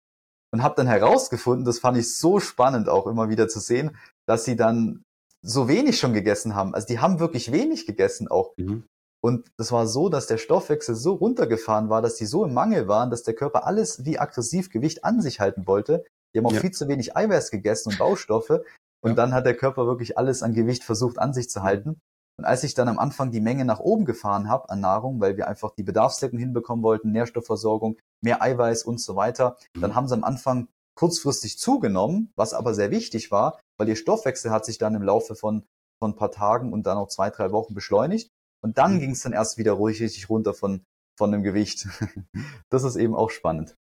und habe dann herausgefunden, das fand ich so spannend auch immer wieder zu sehen, dass sie dann so wenig schon gegessen haben. Also die haben wirklich wenig gegessen auch. Mhm. Und das war so, dass der Stoffwechsel so runtergefahren war, dass die so im Mangel waren, dass der Körper alles wie aggressiv Gewicht an sich halten wollte. Die haben auch ja. viel zu wenig Eiweiß gegessen und Baustoffe. Und ja. dann hat der Körper wirklich alles an Gewicht versucht an sich zu halten. Und als ich dann am Anfang die Menge nach oben gefahren habe an Nahrung, weil wir einfach die Bedarfsdecken hinbekommen wollten, Nährstoffversorgung, mehr Eiweiß und so weiter, mhm. dann haben sie am Anfang kurzfristig zugenommen, was aber sehr wichtig war, weil ihr Stoffwechsel hat sich dann im Laufe von, von ein paar Tagen und dann auch zwei, drei Wochen beschleunigt. Und dann mhm. ging es dann erst wieder ruhig richtig runter von, von dem Gewicht. das ist eben auch spannend.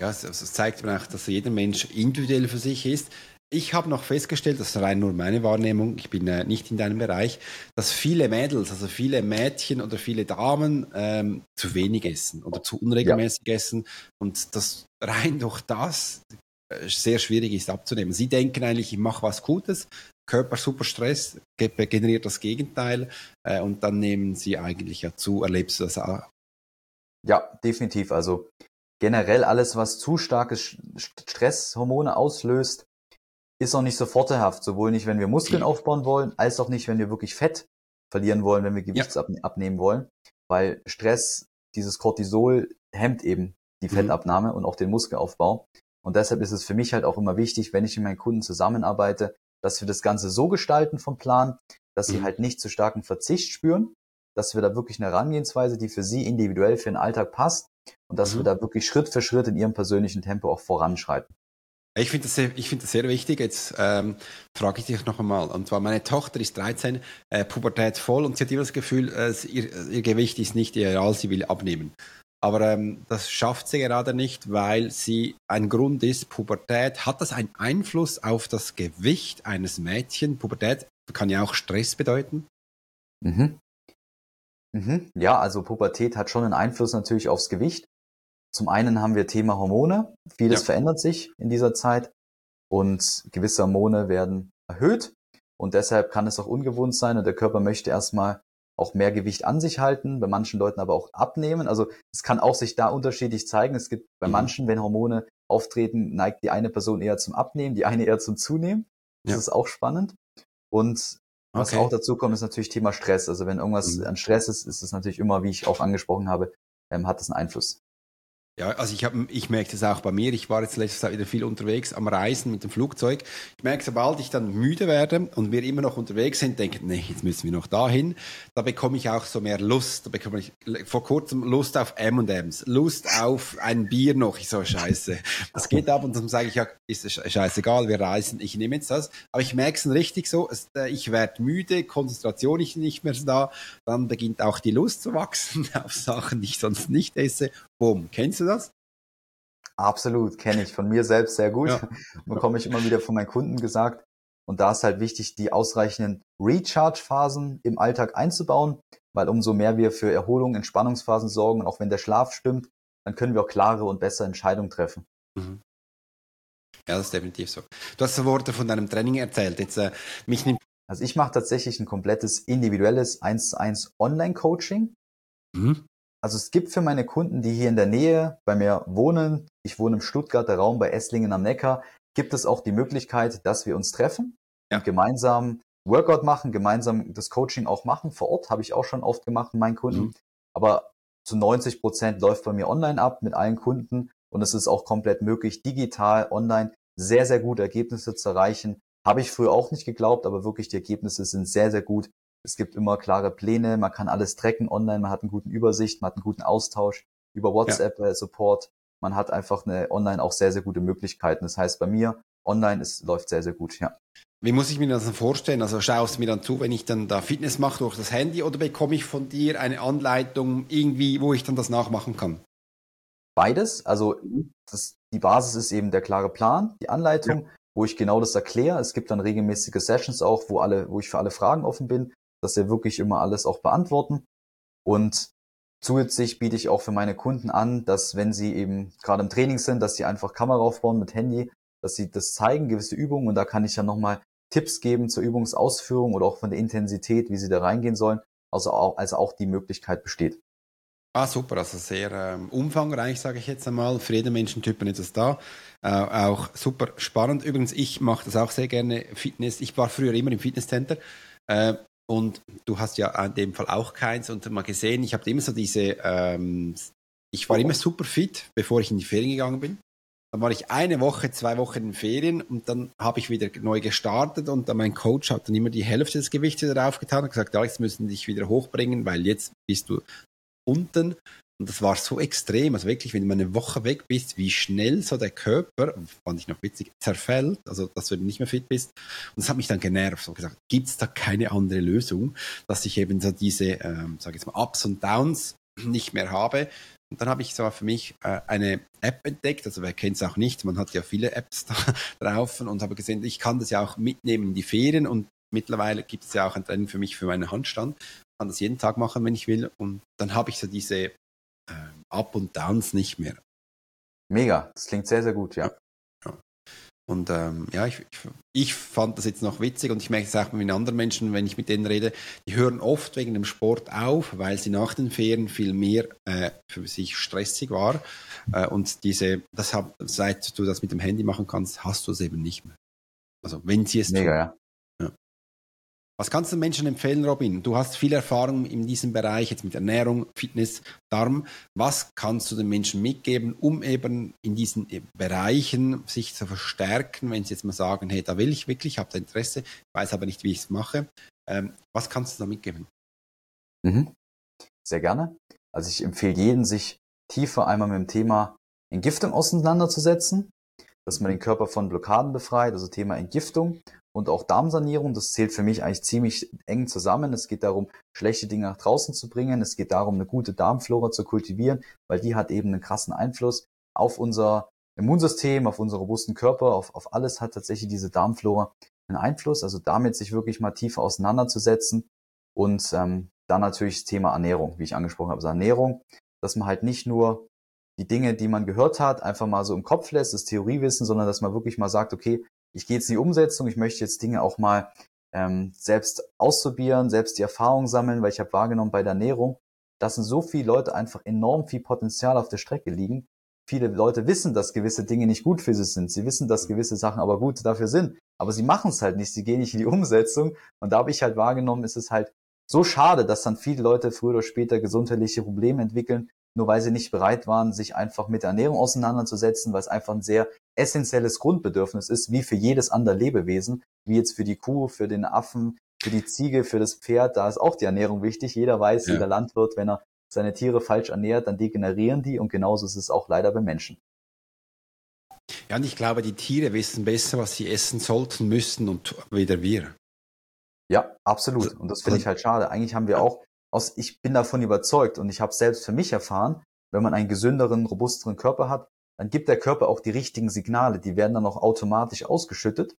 Ja, es, es zeigt mir auch, dass jeder Mensch individuell für sich ist. Ich habe noch festgestellt, das ist rein nur meine Wahrnehmung, ich bin äh, nicht in deinem Bereich, dass viele Mädels, also viele Mädchen oder viele Damen ähm, zu wenig essen oder zu unregelmäßig ja. essen und das rein durch das äh, sehr schwierig ist abzunehmen. Sie denken eigentlich, ich mache was Gutes, Körper super Stress, generiert das Gegenteil äh, und dann nehmen sie eigentlich ja zu. Erlebst du das auch? Ja, definitiv. Also generell alles, was zu starke Stresshormone auslöst, ist auch nicht so vorteilhaft, sowohl nicht, wenn wir Muskeln aufbauen wollen, als auch nicht, wenn wir wirklich Fett verlieren wollen, wenn wir Gewicht ja. abnehmen wollen, weil Stress, dieses Cortisol hemmt eben die mhm. Fettabnahme mhm. und auch den Muskelaufbau. Und deshalb ist es für mich halt auch immer wichtig, wenn ich mit meinen Kunden zusammenarbeite, dass wir das Ganze so gestalten vom Plan, dass sie mhm. halt nicht zu starken Verzicht spüren, dass wir da wirklich eine Herangehensweise, die für sie individuell für den Alltag passt und dass mhm. wir da wirklich Schritt für Schritt in ihrem persönlichen Tempo auch voranschreiten. Ich finde das, sehr, find das sehr wichtig. Jetzt ähm, frage ich dich noch einmal. Und zwar, meine Tochter ist 13, äh, Pubertät voll und sie hat immer das Gefühl, äh, ihr, ihr, Gewicht ist nicht ideal, sie will abnehmen. Aber ähm, das schafft sie gerade nicht, weil sie ein Grund ist, Pubertät. Hat das einen Einfluss auf das Gewicht eines Mädchen? Pubertät kann ja auch Stress bedeuten. Mhm. Mhm. Ja, also Pubertät hat schon einen Einfluss natürlich aufs Gewicht. Zum einen haben wir Thema Hormone. Vieles Ja. verändert sich in dieser Zeit und gewisse Hormone werden erhöht und deshalb kann es auch ungewohnt sein und der Körper möchte erstmal auch mehr Gewicht an sich halten, bei manchen Leuten aber auch abnehmen. Also es kann auch sich da unterschiedlich zeigen. Es gibt bei Mhm. manchen, wenn Hormone auftreten, neigt die eine Person eher zum Abnehmen, die eine eher zum Zunehmen. Das Ja. ist auch spannend. Und was Okay. auch dazu kommt, ist natürlich Thema Stress. Also wenn irgendwas Mhm. an Stress ist, ist es natürlich immer, wie ich auch angesprochen habe, ähm, hat es einen Einfluss. Ja, also ich, hab, ich merke das auch bei mir. Ich war jetzt letztes Jahr wieder viel unterwegs am Reisen mit dem Flugzeug. Ich merke, sobald ich dann müde werde und wir immer noch unterwegs sind, denke ich, nee, jetzt müssen wir noch dahin. Da bekomme ich auch so mehr Lust. Da bekomme ich vor kurzem Lust auf M&M's, Lust auf ein Bier noch. Ich so, scheiße. Das geht ab und dann sage ich, ja, ist scheißegal, wir reisen, ich nehme jetzt das. Aber ich merke es richtig so, äh, ich werde müde, Konzentration ist nicht mehr da. Dann beginnt auch die Lust zu wachsen auf Sachen, die ich sonst nicht esse. Boom. Kennst du das? Absolut, kenne ich von mir selbst sehr gut. Ja. Bekomme ich immer wieder von meinen Kunden gesagt. Und da ist halt wichtig, die ausreichenden Recharge-Phasen im Alltag einzubauen, weil umso mehr wir für Erholung, Entspannungsphasen sorgen und auch wenn der Schlaf stimmt, dann können wir auch klare und bessere Entscheidungen treffen. Ja, das ist definitiv so. Du hast Worte von deinem Training erzählt. Jetzt äh, mich nimmt. Also ich mache tatsächlich ein komplettes individuelles 1 zu 1 Online-Coaching. Mhm. Also es gibt für meine Kunden, die hier in der Nähe bei mir wohnen, ich wohne im Stuttgarter Raum bei Esslingen am Neckar, gibt es auch die Möglichkeit, dass wir uns treffen Ja. und gemeinsam Workout machen, gemeinsam das Coaching auch machen. Vor Ort habe ich auch schon oft gemacht mit meinen Kunden. Mhm. Aber zu 90 Prozent läuft bei mir online ab mit allen Kunden und es ist auch komplett möglich, digital, online sehr, sehr gute Ergebnisse zu erreichen. Habe ich früher auch nicht geglaubt, aber wirklich die Ergebnisse sind sehr, sehr gut. Es gibt immer klare Pläne, man kann alles tracken online, man hat einen guten Übersicht, man hat einen guten Austausch über WhatsApp-Support. Man hat einfach eine online auch sehr, sehr gute Möglichkeiten. Das heißt, bei mir online ist, läuft sehr, sehr gut, ja. Wie muss ich mir das vorstellen? Also schaust du mir dann zu, wenn ich dann da Fitness mache durch das Handy oder bekomme ich von dir eine Anleitung irgendwie, wo ich dann das nachmachen kann? Beides, also das, die Basis ist eben der klare Plan, die Anleitung, wo ich genau das erkläre. Es gibt dann regelmäßige Sessions auch, wo alle, wo ich für alle Fragen offen bin, dass wir wirklich immer alles auch beantworten. Und zusätzlich biete ich auch für meine Kunden an, dass wenn sie eben gerade im Training sind, dass sie einfach Kamera aufbauen mit Handy, dass sie das zeigen, gewisse Übungen und da kann ich dann nochmal Tipps geben zur Übungsausführung oder auch von der Intensität, wie sie da reingehen sollen. Also auch, also auch die Möglichkeit besteht. Ah, super, also sehr ähm, umfangreich, sage ich jetzt einmal. Für jeden Menschentypen ist es da. Äh, auch super spannend. Übrigens, ich mache das auch sehr gerne, Fitness. Ich war früher immer im Fitnesscenter. Äh, und du hast ja in dem Fall auch keins. Und mal gesehen, ich habe immer so diese, ähm, ich war immer super fit, bevor ich in die Ferien gegangen bin. Dann war ich eine Woche, zwei Wochen in den Ferien und dann habe ich wieder neu gestartet und dann mein Coach hat dann immer die Hälfte des Gewichts wieder aufgetan und gesagt, Alex, müssen dich wieder hochbringen, weil jetzt bist du unten. Und das war so extrem. Also wirklich, wenn du mal eine Woche weg bist, wie schnell so der Körper, fand ich noch witzig, zerfällt, also dass du nicht mehr fit bist. Und das hat mich dann genervt. So gesagt, gibt es da keine andere Lösung, dass ich eben so diese, ähm, sage ich jetzt mal, Ups und Downs nicht mehr habe. Und dann habe ich so für mich äh, eine App entdeckt, also wer kennt es auch nicht, man hat ja viele Apps da drauf und habe gesehen, ich kann das ja auch mitnehmen in die Ferien und mittlerweile gibt es ja auch ein Training für mich für meinen Handstand kann das jeden Tag machen, wenn ich will. Und dann habe ich so diese Up und Downs nicht mehr. Mega, das klingt sehr, sehr gut, ja. Und ähm, ja, ich, ich, ich fand das jetzt noch witzig und ich merke es auch mit anderen Menschen, wenn ich mit denen rede, die hören oft wegen dem Sport auf, weil sie nach den Ferien viel mehr äh, für sich stressig war. Äh, und diese, das hab, seit du das mit dem Handy machen kannst, hast du es eben nicht mehr. Also wenn sie es Mega, tun. ja. Was kannst du den Menschen empfehlen, Robin? Du hast viel Erfahrung in diesem Bereich, jetzt mit Ernährung, Fitness, Darm. Was kannst du den Menschen mitgeben, um eben in diesen Bereichen sich zu verstärken, wenn sie jetzt mal sagen, hey, da will ich wirklich, ich habe da Interesse, weiß aber nicht, wie ich es mache. Ähm, was kannst du da mitgeben? Mhm. Sehr gerne. Also ich empfehle jeden, sich tiefer einmal mit dem Thema Entgiftung auseinanderzusetzen, dass man den Körper von Blockaden befreit, also Thema Entgiftung und auch Darmsanierung. Das zählt für mich eigentlich ziemlich eng zusammen. Es geht darum, schlechte Dinge nach draußen zu bringen. Es geht darum, eine gute Darmflora zu kultivieren, weil die hat eben einen krassen Einfluss auf unser Immunsystem, auf unseren robusten Körper, auf, auf alles hat tatsächlich diese Darmflora einen Einfluss. Also damit sich wirklich mal tiefer auseinanderzusetzen und ähm, dann natürlich das Thema Ernährung, wie ich angesprochen habe. Also Ernährung, dass man halt nicht nur die Dinge, die man gehört hat, einfach mal so im Kopf lässt, das Theoriewissen, sondern dass man wirklich mal sagt, okay, ich gehe jetzt in die Umsetzung, ich möchte jetzt Dinge auch mal ähm, selbst ausprobieren, selbst die Erfahrung sammeln, weil ich habe wahrgenommen bei der Ernährung, dass sind so viele Leute einfach enorm viel Potenzial auf der Strecke liegen. Viele Leute wissen, dass gewisse Dinge nicht gut für sie sind. Sie wissen, dass gewisse Sachen aber gut dafür sind. Aber sie machen es halt nicht. Sie gehen nicht in die Umsetzung. Und da habe ich halt wahrgenommen, ist es halt so schade, dass dann viele Leute früher oder später gesundheitliche Probleme entwickeln, nur weil sie nicht bereit waren, sich einfach mit der Ernährung auseinanderzusetzen, weil es einfach ein sehr essentielles Grundbedürfnis ist, wie für jedes andere Lebewesen, wie jetzt für die Kuh, für den Affen, für die Ziege, für das Pferd, da ist auch die Ernährung wichtig. Jeder weiß, ja. jeder Landwirt, wenn er seine Tiere falsch ernährt, dann degenerieren die und genauso ist es auch leider bei Menschen. Ja, und ich glaube, die Tiere wissen besser, was sie essen sollten, müssten und wieder wir. Ja, absolut. Also, und das finde ich halt schade. Eigentlich haben wir auch, aus, ich bin davon überzeugt und ich habe selbst für mich erfahren, wenn man einen gesünderen, robusteren Körper hat, dann gibt der Körper auch die richtigen Signale. Die werden dann auch automatisch ausgeschüttet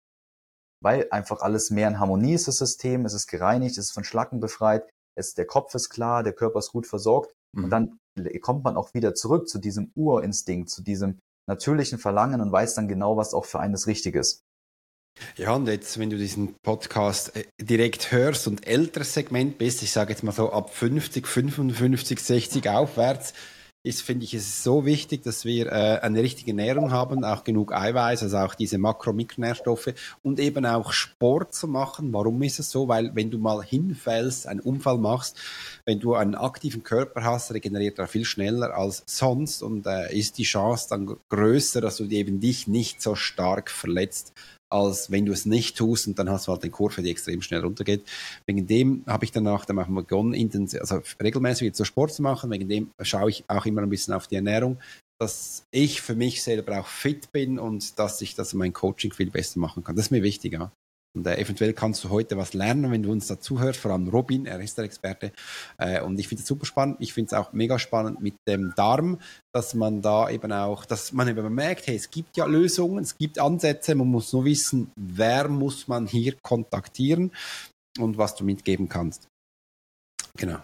weil einfach alles mehr in Harmonie ist, das System, es ist gereinigt, es ist von Schlacken befreit, es, der Kopf ist klar, der Körper ist gut versorgt mhm. und dann kommt man auch wieder zurück zu diesem Urinstinkt, zu diesem natürlichen Verlangen und weiß dann genau, was auch für eines richtig ist. Ja, und jetzt, wenn du diesen Podcast äh, direkt hörst und älteres Segment bist, ich sage jetzt mal so ab 50, 55, 60 aufwärts, ist, finde ich, es so wichtig, dass wir äh, eine richtige Ernährung haben, auch genug Eiweiß, also auch diese Makro- und Mikronährstoffe und eben auch Sport zu machen. Warum ist es so? Weil wenn du mal hinfällst, einen Unfall machst, wenn du einen aktiven Körper hast, regeneriert er viel schneller als sonst und äh, ist die Chance dann größer, dass du eben dich nicht so stark verletzt als wenn du es nicht tust und dann hast du halt eine Kurve, die extrem schnell runtergeht. Wegen dem habe ich danach dann auch begonnen, intensiv, also regelmäßig zu Sport zu machen. Wegen dem schaue ich auch immer ein bisschen auf die Ernährung, dass ich für mich selber auch fit bin und dass ich das mein Coaching viel besser machen kann. Das ist mir wichtig, ja. Und äh, eventuell kannst du heute was lernen, wenn du uns dazuhörst, vor allem Robin, er ist der Experte. Äh, und ich finde es super spannend. Ich finde es auch mega spannend mit dem Darm, dass man da eben auch, dass man eben merkt, hey, es gibt ja Lösungen, es gibt Ansätze, man muss nur wissen, wer muss man hier kontaktieren und was du mitgeben kannst. Genau.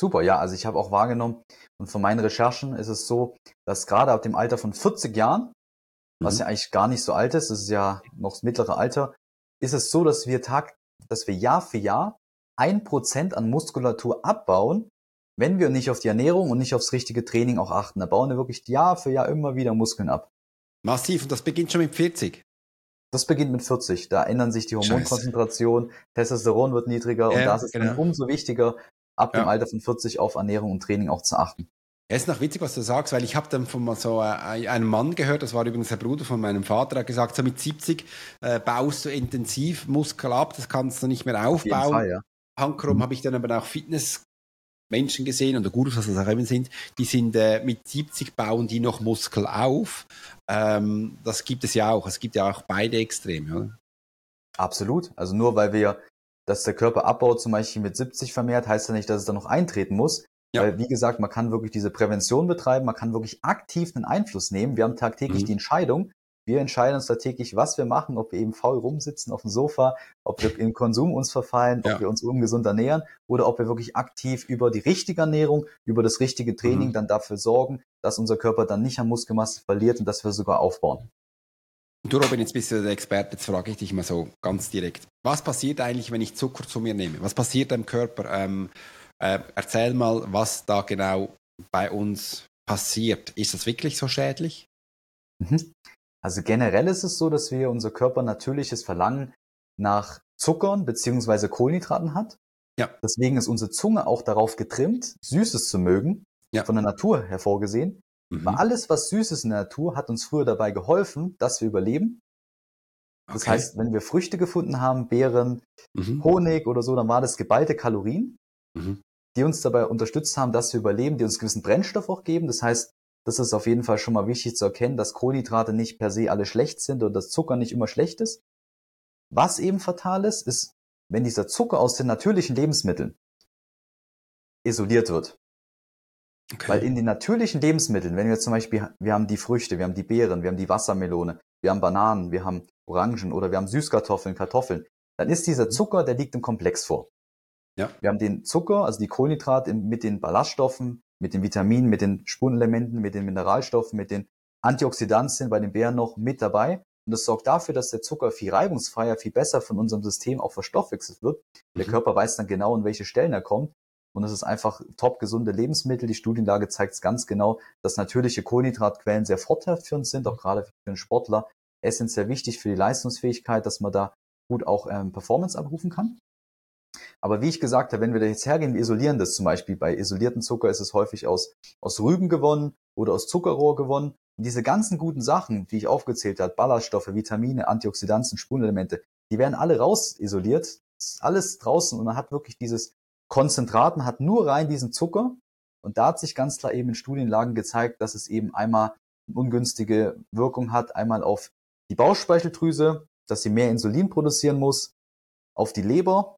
Super, ja, also ich habe auch wahrgenommen und von meinen Recherchen ist es so, dass gerade ab dem Alter von 40 Jahren, was mhm. ja eigentlich gar nicht so alt ist, das ist ja noch das mittlere Alter, ist es so, dass wir Tag, dass wir Jahr für Jahr ein Prozent an Muskulatur abbauen, wenn wir nicht auf die Ernährung und nicht aufs richtige Training auch achten. Da bauen wir wirklich Jahr für Jahr immer wieder Muskeln ab. Massiv. Und das beginnt schon mit 40. Das beginnt mit 40. Da ändern sich die Hormonkonzentration, Testosteron wird niedriger ja, und das ist genau. dann umso wichtiger, ab ja. dem Alter von 40 auf Ernährung und Training auch zu achten. Es ist noch witzig, was du sagst, weil ich habe dann von so äh, einem Mann gehört, das war übrigens der Bruder von meinem Vater, der hat gesagt, so mit 70 äh, baust du intensiv Muskel ab, das kannst du nicht mehr aufbauen. Fall, ja. Handkrumm mhm. habe ich dann aber auch Fitnessmenschen gesehen oder Gurus, was das auch eben sind, die sind äh, mit 70 bauen die noch Muskel auf. Ähm, das gibt es ja auch. Es gibt ja auch beide Extreme, oder? Absolut. Also nur weil wir, dass der Körper abbaut, zum Beispiel mit 70 vermehrt, heißt ja nicht, dass es dann noch eintreten muss. Ja. Weil, wie gesagt, man kann wirklich diese Prävention betreiben, man kann wirklich aktiv einen Einfluss nehmen. Wir haben tagtäglich mhm. die Entscheidung. Wir entscheiden uns da täglich, was wir machen, ob wir eben faul rumsitzen auf dem Sofa, ob wir im Konsum uns verfallen, ja. ob wir uns ungesund ernähren oder ob wir wirklich aktiv über die richtige Ernährung, über das richtige Training mhm. dann dafür sorgen, dass unser Körper dann nicht an Muskelmasse verliert und dass wir sogar aufbauen. Du Robin, jetzt bist du der Experte, jetzt frage ich dich mal so ganz direkt. Was passiert eigentlich, wenn ich Zucker zu mir nehme? Was passiert im Körper? Ähm, äh, erzähl mal, was da genau bei uns passiert. Ist das wirklich so schädlich? Mhm. Also generell ist es so, dass wir unser Körper natürliches Verlangen nach Zuckern bzw. Kohlenhydraten hat. Ja. Deswegen ist unsere Zunge auch darauf getrimmt, Süßes zu mögen, ja. von der Natur hervorgesehen. Mhm. Weil alles, was süß ist in der Natur, hat uns früher dabei geholfen, dass wir überleben. Das okay. heißt, wenn wir Früchte gefunden haben, Beeren, mhm. Honig oder so, dann war das geballte Kalorien. Mhm die uns dabei unterstützt haben, dass wir überleben, die uns gewissen Brennstoff auch geben. Das heißt, das ist auf jeden Fall schon mal wichtig zu erkennen, dass Kohlenhydrate nicht per se alle schlecht sind oder dass Zucker nicht immer schlecht ist. Was eben fatal ist, ist, wenn dieser Zucker aus den natürlichen Lebensmitteln isoliert wird. Okay. Weil in den natürlichen Lebensmitteln, wenn wir zum Beispiel, wir haben die Früchte, wir haben die Beeren, wir haben die Wassermelone, wir haben Bananen, wir haben Orangen oder wir haben Süßkartoffeln, Kartoffeln, dann ist dieser mhm. Zucker, der liegt im Komplex vor. Ja. Wir haben den Zucker, also die Kohlenhydrate mit den Ballaststoffen, mit den Vitaminen, mit den Spurenelementen, mit den Mineralstoffen, mit den Antioxidantien bei den Beeren noch mit dabei. Und das sorgt dafür, dass der Zucker viel reibungsfreier, viel besser von unserem System auch verstoffwechselt wird. Der mhm. Körper weiß dann genau, an welche Stellen er kommt. Und es ist einfach top gesunde Lebensmittel. Die Studienlage zeigt es ganz genau, dass natürliche Kohlenhydratquellen sehr vorteilhaft für uns sind, auch gerade für einen Sportler essentiell wichtig für die Leistungsfähigkeit, dass man da gut auch ähm, Performance abrufen kann. Aber wie ich gesagt habe, wenn wir da jetzt hergehen, wir isolieren das zum Beispiel. Bei isolierten Zucker ist es häufig aus, aus Rüben gewonnen oder aus Zuckerrohr gewonnen. Und diese ganzen guten Sachen, die ich aufgezählt habe, Ballaststoffe, Vitamine, Antioxidantien, Spurenelemente, die werden alle raus isoliert. ist alles draußen und man hat wirklich dieses Konzentrat, man hat nur rein diesen Zucker. Und da hat sich ganz klar eben in Studienlagen gezeigt, dass es eben einmal ungünstige Wirkung hat, einmal auf die Bauchspeicheldrüse, dass sie mehr Insulin produzieren muss, auf die Leber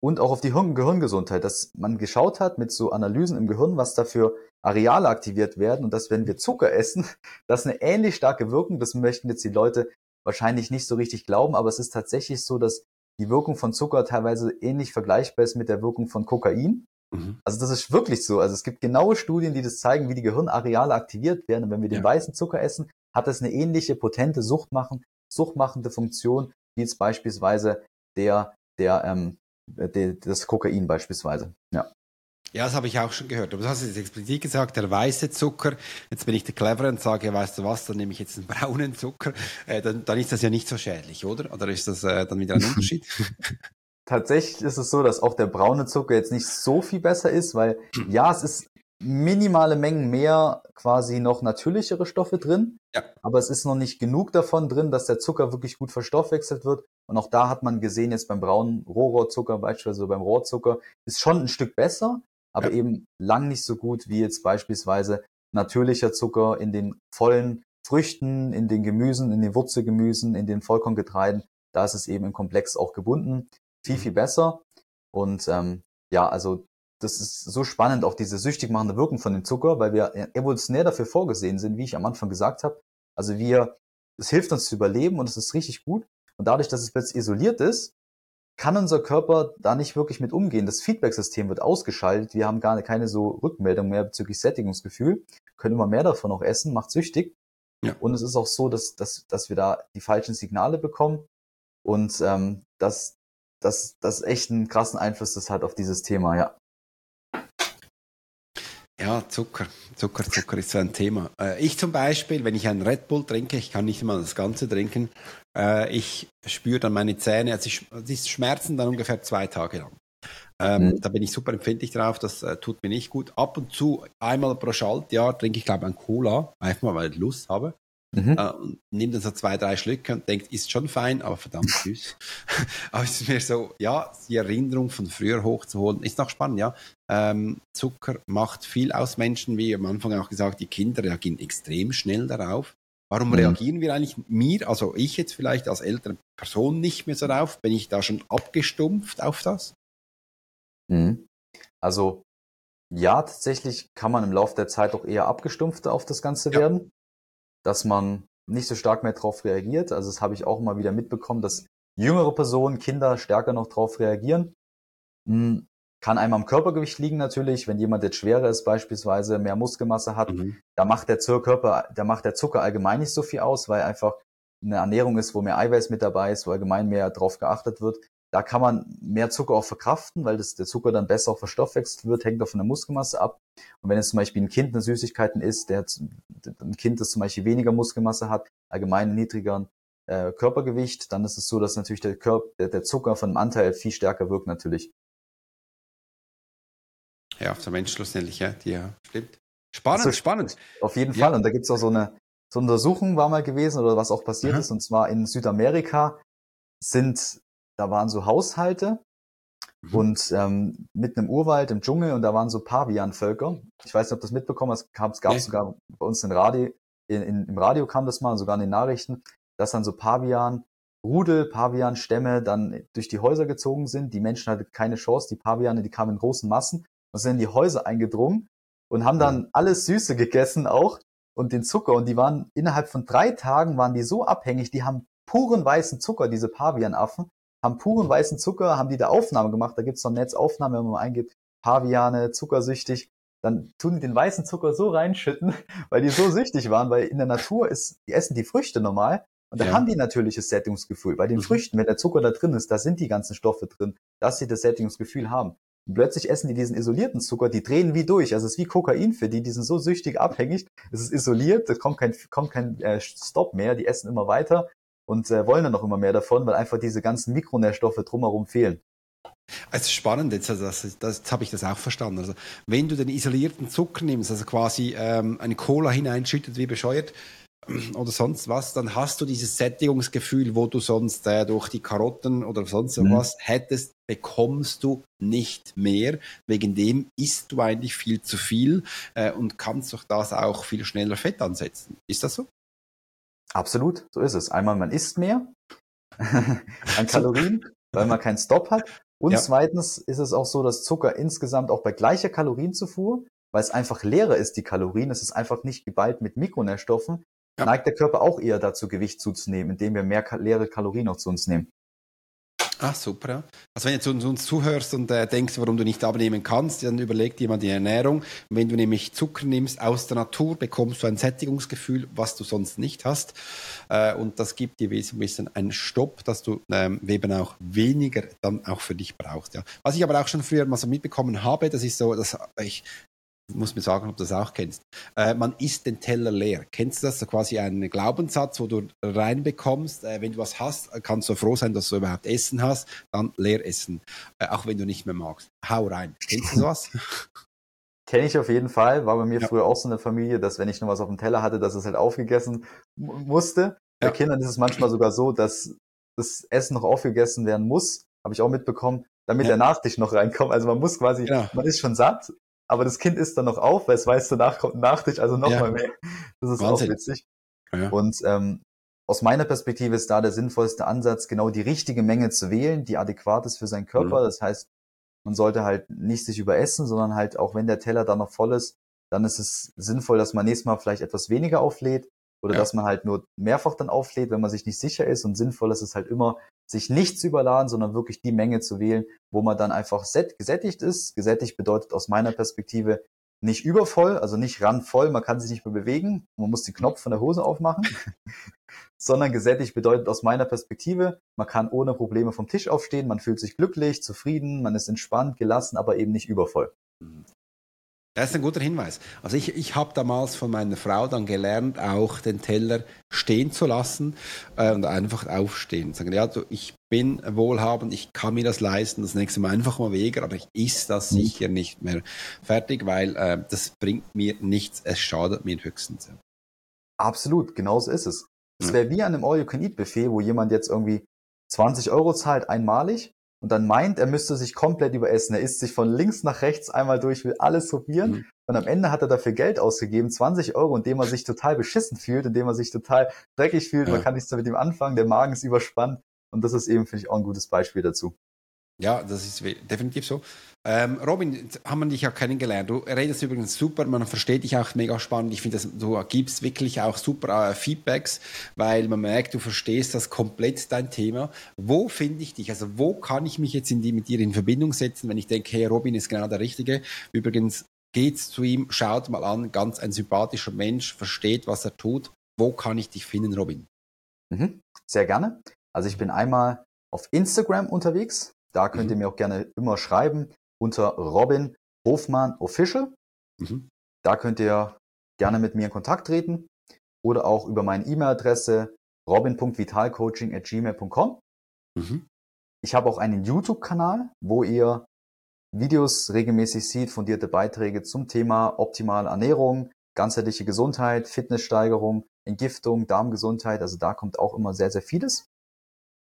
und auch auf die Hirn Gehirngesundheit, dass man geschaut hat mit so Analysen im Gehirn, was dafür Areale aktiviert werden und dass wenn wir Zucker essen, das eine ähnlich starke Wirkung, das möchten jetzt die Leute wahrscheinlich nicht so richtig glauben, aber es ist tatsächlich so, dass die Wirkung von Zucker teilweise ähnlich vergleichbar ist mit der Wirkung von Kokain. Mhm. Also das ist wirklich so. Also es gibt genaue Studien, die das zeigen, wie die Gehirnareale aktiviert werden. Und wenn wir den ja. weißen Zucker essen, hat das eine ähnliche potente Suchtmachen, suchtmachende Funktion, wie jetzt beispielsweise der, der, ähm, der, das Kokain beispielsweise. Ja. Ja, das habe ich auch schon gehört. Aber du hast jetzt explizit gesagt, der weiße Zucker. Jetzt bin ich der Clevere und sage, weißt du was, dann nehme ich jetzt einen braunen Zucker. Äh, dann, dann ist das ja nicht so schädlich, oder? Oder ist das äh, dann wieder ein Unterschied? Tatsächlich ist es so, dass auch der braune Zucker jetzt nicht so viel besser ist, weil ja, es ist minimale Mengen mehr quasi noch natürlichere Stoffe drin. Ja. Aber es ist noch nicht genug davon drin, dass der Zucker wirklich gut verstoffwechselt wird. Und auch da hat man gesehen, jetzt beim braunen Rohrohrzucker, beispielsweise beim Rohrzucker, ist schon ein Stück besser, aber ja. eben lang nicht so gut wie jetzt beispielsweise natürlicher Zucker in den vollen Früchten, in den Gemüsen, in den Wurzelgemüsen, in den Vollkorngetreiden. Da ist es eben im Komplex auch gebunden. Viel, mhm. viel besser. Und ähm, ja, also das ist so spannend, auch diese süchtig machende Wirkung von dem Zucker, weil wir evolutionär dafür vorgesehen sind, wie ich am Anfang gesagt habe. Also wir, es hilft uns zu überleben und es ist richtig gut. Und dadurch, dass es plötzlich isoliert ist, kann unser Körper da nicht wirklich mit umgehen. Das Feedback-System wird ausgeschaltet. Wir haben gar keine so Rückmeldung mehr bezüglich Sättigungsgefühl, können immer mehr davon auch essen, macht süchtig. Ja. Und es ist auch so, dass, dass, dass wir da die falschen Signale bekommen und ähm, dass das, das echt einen krassen Einfluss das hat auf dieses Thema, ja. Ja, Zucker. Zucker, Zucker ist so ein Thema. Äh, ich zum Beispiel, wenn ich einen Red Bull trinke, ich kann nicht immer das Ganze trinken, äh, ich spüre dann meine Zähne, also ich, die schmerzen dann ungefähr zwei Tage lang. Ähm, mhm. Da bin ich super empfindlich drauf, das äh, tut mir nicht gut. Ab und zu, einmal pro Schaltjahr, trinke ich, glaube ich, ein Cola, einfach mal, weil ich Lust habe. Mhm. Äh, und nimmt dann so zwei, drei Schlücke und denkt, ist schon fein, aber verdammt süß. aber es ist mir so, ja, die Erinnerung von früher hochzuholen, ist noch spannend, ja. Ähm, Zucker macht viel aus Menschen, wie am Anfang auch gesagt, die Kinder reagieren extrem schnell darauf. Warum mhm. reagieren wir eigentlich mir, also ich jetzt vielleicht als ältere Person nicht mehr so darauf? Bin ich da schon abgestumpft auf das? Mhm. Also ja, tatsächlich kann man im Laufe der Zeit auch eher abgestumpft auf das Ganze ja. werden dass man nicht so stark mehr darauf reagiert. Also das habe ich auch immer wieder mitbekommen, dass jüngere Personen, Kinder stärker noch darauf reagieren. Hm, kann einmal am Körpergewicht liegen natürlich, wenn jemand jetzt schwerer ist, beispielsweise mehr Muskelmasse hat, mhm. da macht der Körper, da macht der Zucker allgemein nicht so viel aus, weil einfach eine Ernährung ist, wo mehr Eiweiß mit dabei ist, wo allgemein mehr drauf geachtet wird. Da kann man mehr Zucker auch verkraften, weil das, der Zucker dann besser auch verstoffwechselt wird, hängt auch von der Muskelmasse ab. Und wenn jetzt zum Beispiel ein Kind eine Süßigkeiten isst, der, ein Kind, das zum Beispiel weniger Muskelmasse hat, allgemein niedrigeren äh, Körpergewicht, dann ist es so, dass natürlich der, Körper, der, der Zucker von dem Anteil viel stärker wirkt natürlich. Ja, auf der Mensch schlussendlich, ja, die, ja, stimmt. Spannend, also, spannend. Auf jeden ja. Fall. Und da gibt's auch so eine, so eine Untersuchung war mal gewesen oder was auch passiert mhm. ist. Und zwar in Südamerika sind da waren so Haushalte mhm. und ähm, mitten im Urwald, im Dschungel und da waren so Pavianvölker. Ich weiß nicht, ob du das mitbekommen hast, es gab nee. sogar bei uns in Radio, in, in, im Radio kam das mal, sogar in den Nachrichten, dass dann so Pavian, Rudel, Pavian-Stämme dann durch die Häuser gezogen sind. Die Menschen hatten keine Chance, die Paviane, die kamen in großen Massen und sind in die Häuser eingedrungen und haben dann alles Süße gegessen auch und den Zucker und die waren innerhalb von drei Tagen waren die so abhängig, die haben puren weißen Zucker, diese Pavianaffen, haben puren weißen Zucker, haben die da Aufnahme gemacht. Da gibt's so ein Netz Aufnahme, wenn man mal eingibt, Paviane, zuckersüchtig. dann tun die den weißen Zucker so reinschütten, weil die so süchtig waren, weil in der Natur ist, die essen die Früchte normal und da ja. haben die natürliches Sättigungsgefühl. Bei den mhm. Früchten, wenn der Zucker da drin ist, da sind die ganzen Stoffe drin, dass sie das Sättigungsgefühl haben. Und plötzlich essen die diesen isolierten Zucker, die drehen wie durch. Also es ist wie Kokain für die, die sind so süchtig abhängig. Es ist isoliert, da kommt kein, kommt kein äh, Stopp mehr, die essen immer weiter und äh, wollen dann noch immer mehr davon, weil einfach diese ganzen Mikronährstoffe drumherum fehlen. Es ist spannend, jetzt, also das, das, jetzt habe ich das auch verstanden. Also, wenn du den isolierten Zucker nimmst, also quasi ähm, eine Cola hineinschüttet wie bescheuert, oder sonst was, dann hast du dieses Sättigungsgefühl, wo du sonst äh, durch die Karotten oder sonst mhm. was hättest, bekommst du nicht mehr. Wegen dem isst du eigentlich viel zu viel äh, und kannst durch das auch viel schneller Fett ansetzen. Ist das so? Absolut, so ist es. Einmal, man isst mehr an Kalorien, weil man keinen Stop hat. Und ja. zweitens ist es auch so, dass Zucker insgesamt auch bei gleicher Kalorienzufuhr, weil es einfach leerer ist, die Kalorien, es ist einfach nicht geballt mit Mikronährstoffen, ja. neigt der Körper auch eher dazu, Gewicht zuzunehmen, indem wir mehr leere Kalorien noch zu uns nehmen. Ach, super. Also wenn du uns zuhörst und äh, denkst, warum du nicht abnehmen kannst, dann überleg dir mal die Ernährung. wenn du nämlich Zucker nimmst aus der Natur, bekommst du ein Sättigungsgefühl, was du sonst nicht hast. Äh, und das gibt dir wesentlich einen Stopp, dass du ähm, eben auch weniger dann auch für dich brauchst. Ja. Was ich aber auch schon früher mal so mitbekommen habe, das ist so, dass ich muss mir sagen, ob du das auch kennst. Äh, man isst den Teller leer. Kennst du das? So quasi einen Glaubenssatz, wo du reinbekommst, äh, wenn du was hast, kannst du froh sein, dass du überhaupt Essen hast, dann leer essen. Äh, auch wenn du nicht mehr magst. Hau rein. Kennst du sowas? Kenne ich auf jeden Fall. War bei mir ja. früher auch so eine Familie, dass wenn ich noch was auf dem Teller hatte, dass es halt aufgegessen musste. Bei Kindern ist es manchmal sogar so, dass das Essen noch aufgegessen werden muss. Habe ich auch mitbekommen damit ja. der Nachtisch noch reinkommt. Also man muss quasi, ja. man ist schon satt, aber das Kind isst dann noch auf, weil es weiß, danach kommt ein Nachtisch, also noch ja. mal mehr. Das ist Wahnsinn. auch witzig. Ja. Und ähm, aus meiner Perspektive ist da der sinnvollste Ansatz, genau die richtige Menge zu wählen, die adäquat ist für seinen Körper. Mhm. Das heißt, man sollte halt nicht sich überessen, sondern halt auch wenn der Teller dann noch voll ist, dann ist es sinnvoll, dass man nächstes Mal vielleicht etwas weniger auflädt oder ja. dass man halt nur mehrfach dann auflädt, wenn man sich nicht sicher ist. Und sinnvoll ist es halt immer, sich nicht zu überladen, sondern wirklich die Menge zu wählen, wo man dann einfach gesättigt ist. Gesättigt bedeutet aus meiner Perspektive nicht übervoll, also nicht randvoll, man kann sich nicht mehr bewegen, man muss den Knopf von der Hose aufmachen, sondern gesättigt bedeutet aus meiner Perspektive, man kann ohne Probleme vom Tisch aufstehen, man fühlt sich glücklich, zufrieden, man ist entspannt, gelassen, aber eben nicht übervoll. Das ist ein guter Hinweis. Also ich, ich habe damals von meiner Frau dann gelernt, auch den Teller stehen zu lassen äh, und einfach aufstehen. Sagen, ja, also ich bin wohlhabend, ich kann mir das leisten, das nächste Mal einfach mal weniger, aber ich ist das mhm. sicher nicht mehr fertig, weil äh, das bringt mir nichts, es schadet mir höchstens. Absolut, genauso ist es. Es wäre wie an einem All-You-Can-Eat-Buffet, wo jemand jetzt irgendwie 20 Euro zahlt einmalig und dann meint, er müsste sich komplett überessen. Er isst sich von links nach rechts einmal durch, will alles probieren. Mhm. Und am Ende hat er dafür Geld ausgegeben, 20 Euro, indem er sich total beschissen fühlt, indem er sich total dreckig fühlt. Ja. Man kann nichts mehr mit ihm anfangen, der Magen ist überspannt. Und das ist eben, finde ich, auch ein gutes Beispiel dazu. Ja, das ist definitiv so. Ähm, Robin, haben wir dich ja kennengelernt. Du redest übrigens super, man versteht dich auch mega spannend. Ich finde, du gibst wirklich auch super äh, Feedbacks, weil man merkt, du verstehst das komplett dein Thema. Wo finde ich dich? Also wo kann ich mich jetzt die, mit dir in Verbindung setzen, wenn ich denke, hey, Robin ist genau der Richtige. Übrigens, geht's zu ihm, schaut mal an, ganz ein sympathischer Mensch, versteht, was er tut. Wo kann ich dich finden, Robin? Mhm, sehr gerne. Also ich bin einmal auf Instagram unterwegs. Da könnt mhm. ihr mir auch gerne immer schreiben unter Robin Hofmann Official. Mhm. Da könnt ihr gerne mit mir in Kontakt treten oder auch über meine E-Mail-Adresse robin.vitalcoaching.gmail.com. Mhm. Ich habe auch einen YouTube-Kanal, wo ihr Videos regelmäßig sieht, fundierte Beiträge zum Thema optimale Ernährung, ganzheitliche Gesundheit, Fitnesssteigerung, Entgiftung, Darmgesundheit. Also da kommt auch immer sehr, sehr vieles.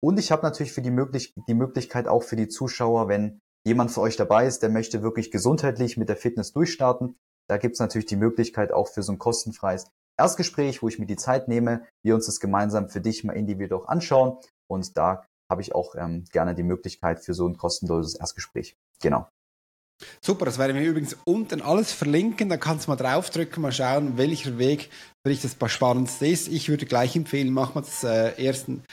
Und ich habe natürlich für die, möglich die Möglichkeit auch für die Zuschauer, wenn jemand für euch dabei ist, der möchte wirklich gesundheitlich mit der Fitness durchstarten, da gibt es natürlich die Möglichkeit auch für so ein kostenfreies Erstgespräch, wo ich mir die Zeit nehme, wir uns das gemeinsam für dich mal individuell auch anschauen. Und da habe ich auch ähm, gerne die Möglichkeit für so ein kostenloses Erstgespräch. Genau. Super, das werden wir übrigens unten alles verlinken. Da kannst du mal draufdrücken, mal schauen, welcher Weg für dich das Spannendste ist. Ich würde gleich empfehlen, machen wir das äh, ersten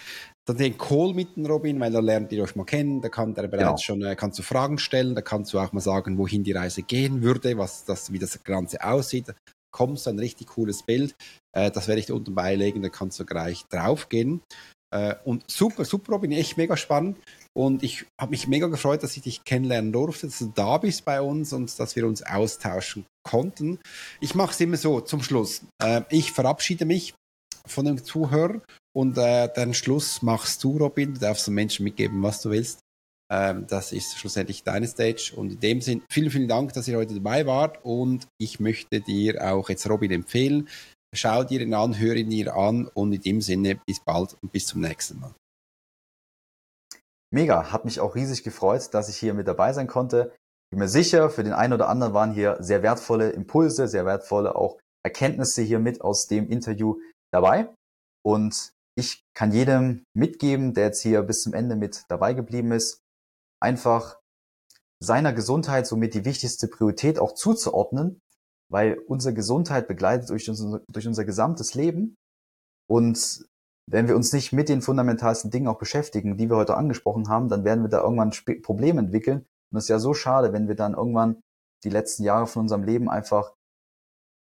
dann den Call mit dem Robin, weil da lernt ihr euch mal kennen, da kann der bereits genau. schon, äh, kannst du Fragen stellen, da kannst du auch mal sagen, wohin die Reise gehen würde, was das, wie das Ganze aussieht. Da kommst du ein richtig cooles Bild. Äh, das werde ich da unten beilegen, da kannst du gleich draufgehen. Äh, und super, super, Robin, echt mega spannend. Und ich habe mich mega gefreut, dass ich dich kennenlernen durfte, dass du da bist bei uns und dass wir uns austauschen konnten. Ich mache es immer so zum Schluss. Äh, ich verabschiede mich von dem Zuhörer und äh, den Schluss machst du, Robin. Du darfst den Menschen mitgeben, was du willst. Ähm, das ist schlussendlich deine Stage. Und in dem Sinn, vielen, vielen Dank, dass ihr heute dabei wart. Und ich möchte dir auch jetzt Robin empfehlen. Schau dir ihn an, hör ihn dir an. Und in dem Sinne, bis bald und bis zum nächsten Mal. Mega, hat mich auch riesig gefreut, dass ich hier mit dabei sein konnte. Bin mir sicher, für den einen oder anderen waren hier sehr wertvolle Impulse, sehr wertvolle auch Erkenntnisse hier mit aus dem Interview dabei. Und ich kann jedem mitgeben, der jetzt hier bis zum Ende mit dabei geblieben ist, einfach seiner Gesundheit somit die wichtigste Priorität auch zuzuordnen, weil unsere Gesundheit begleitet durch unser, durch unser gesamtes Leben. Und wenn wir uns nicht mit den fundamentalsten Dingen auch beschäftigen, die wir heute angesprochen haben, dann werden wir da irgendwann ein Problem entwickeln. Und es ist ja so schade, wenn wir dann irgendwann die letzten Jahre von unserem Leben einfach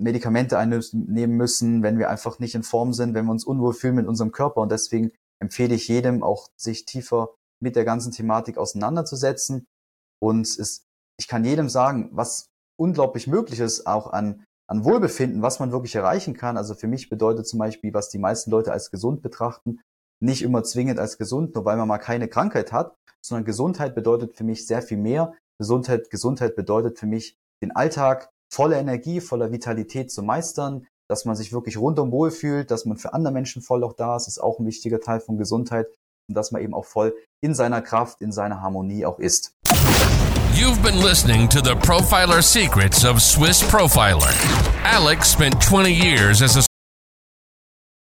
Medikamente einnehmen müssen, wenn wir einfach nicht in Form sind, wenn wir uns unwohl fühlen mit unserem Körper. Und deswegen empfehle ich jedem auch, sich tiefer mit der ganzen Thematik auseinanderzusetzen. Und es, ich kann jedem sagen, was unglaublich möglich ist, auch an, an Wohlbefinden, was man wirklich erreichen kann. Also für mich bedeutet zum Beispiel, was die meisten Leute als gesund betrachten, nicht immer zwingend als gesund, nur weil man mal keine Krankheit hat, sondern Gesundheit bedeutet für mich sehr viel mehr. Gesundheit, Gesundheit bedeutet für mich, den Alltag voller Energie, voller Vitalität zu meistern, dass man sich wirklich rundum wohl fühlt, dass man für andere Menschen voll auch da ist, ist auch ein wichtiger Teil von Gesundheit und dass man eben auch voll in seiner Kraft, in seiner Harmonie auch ist. You've been listening to the Profiler Secrets of Swiss Profiler. Alex spent 20 years as a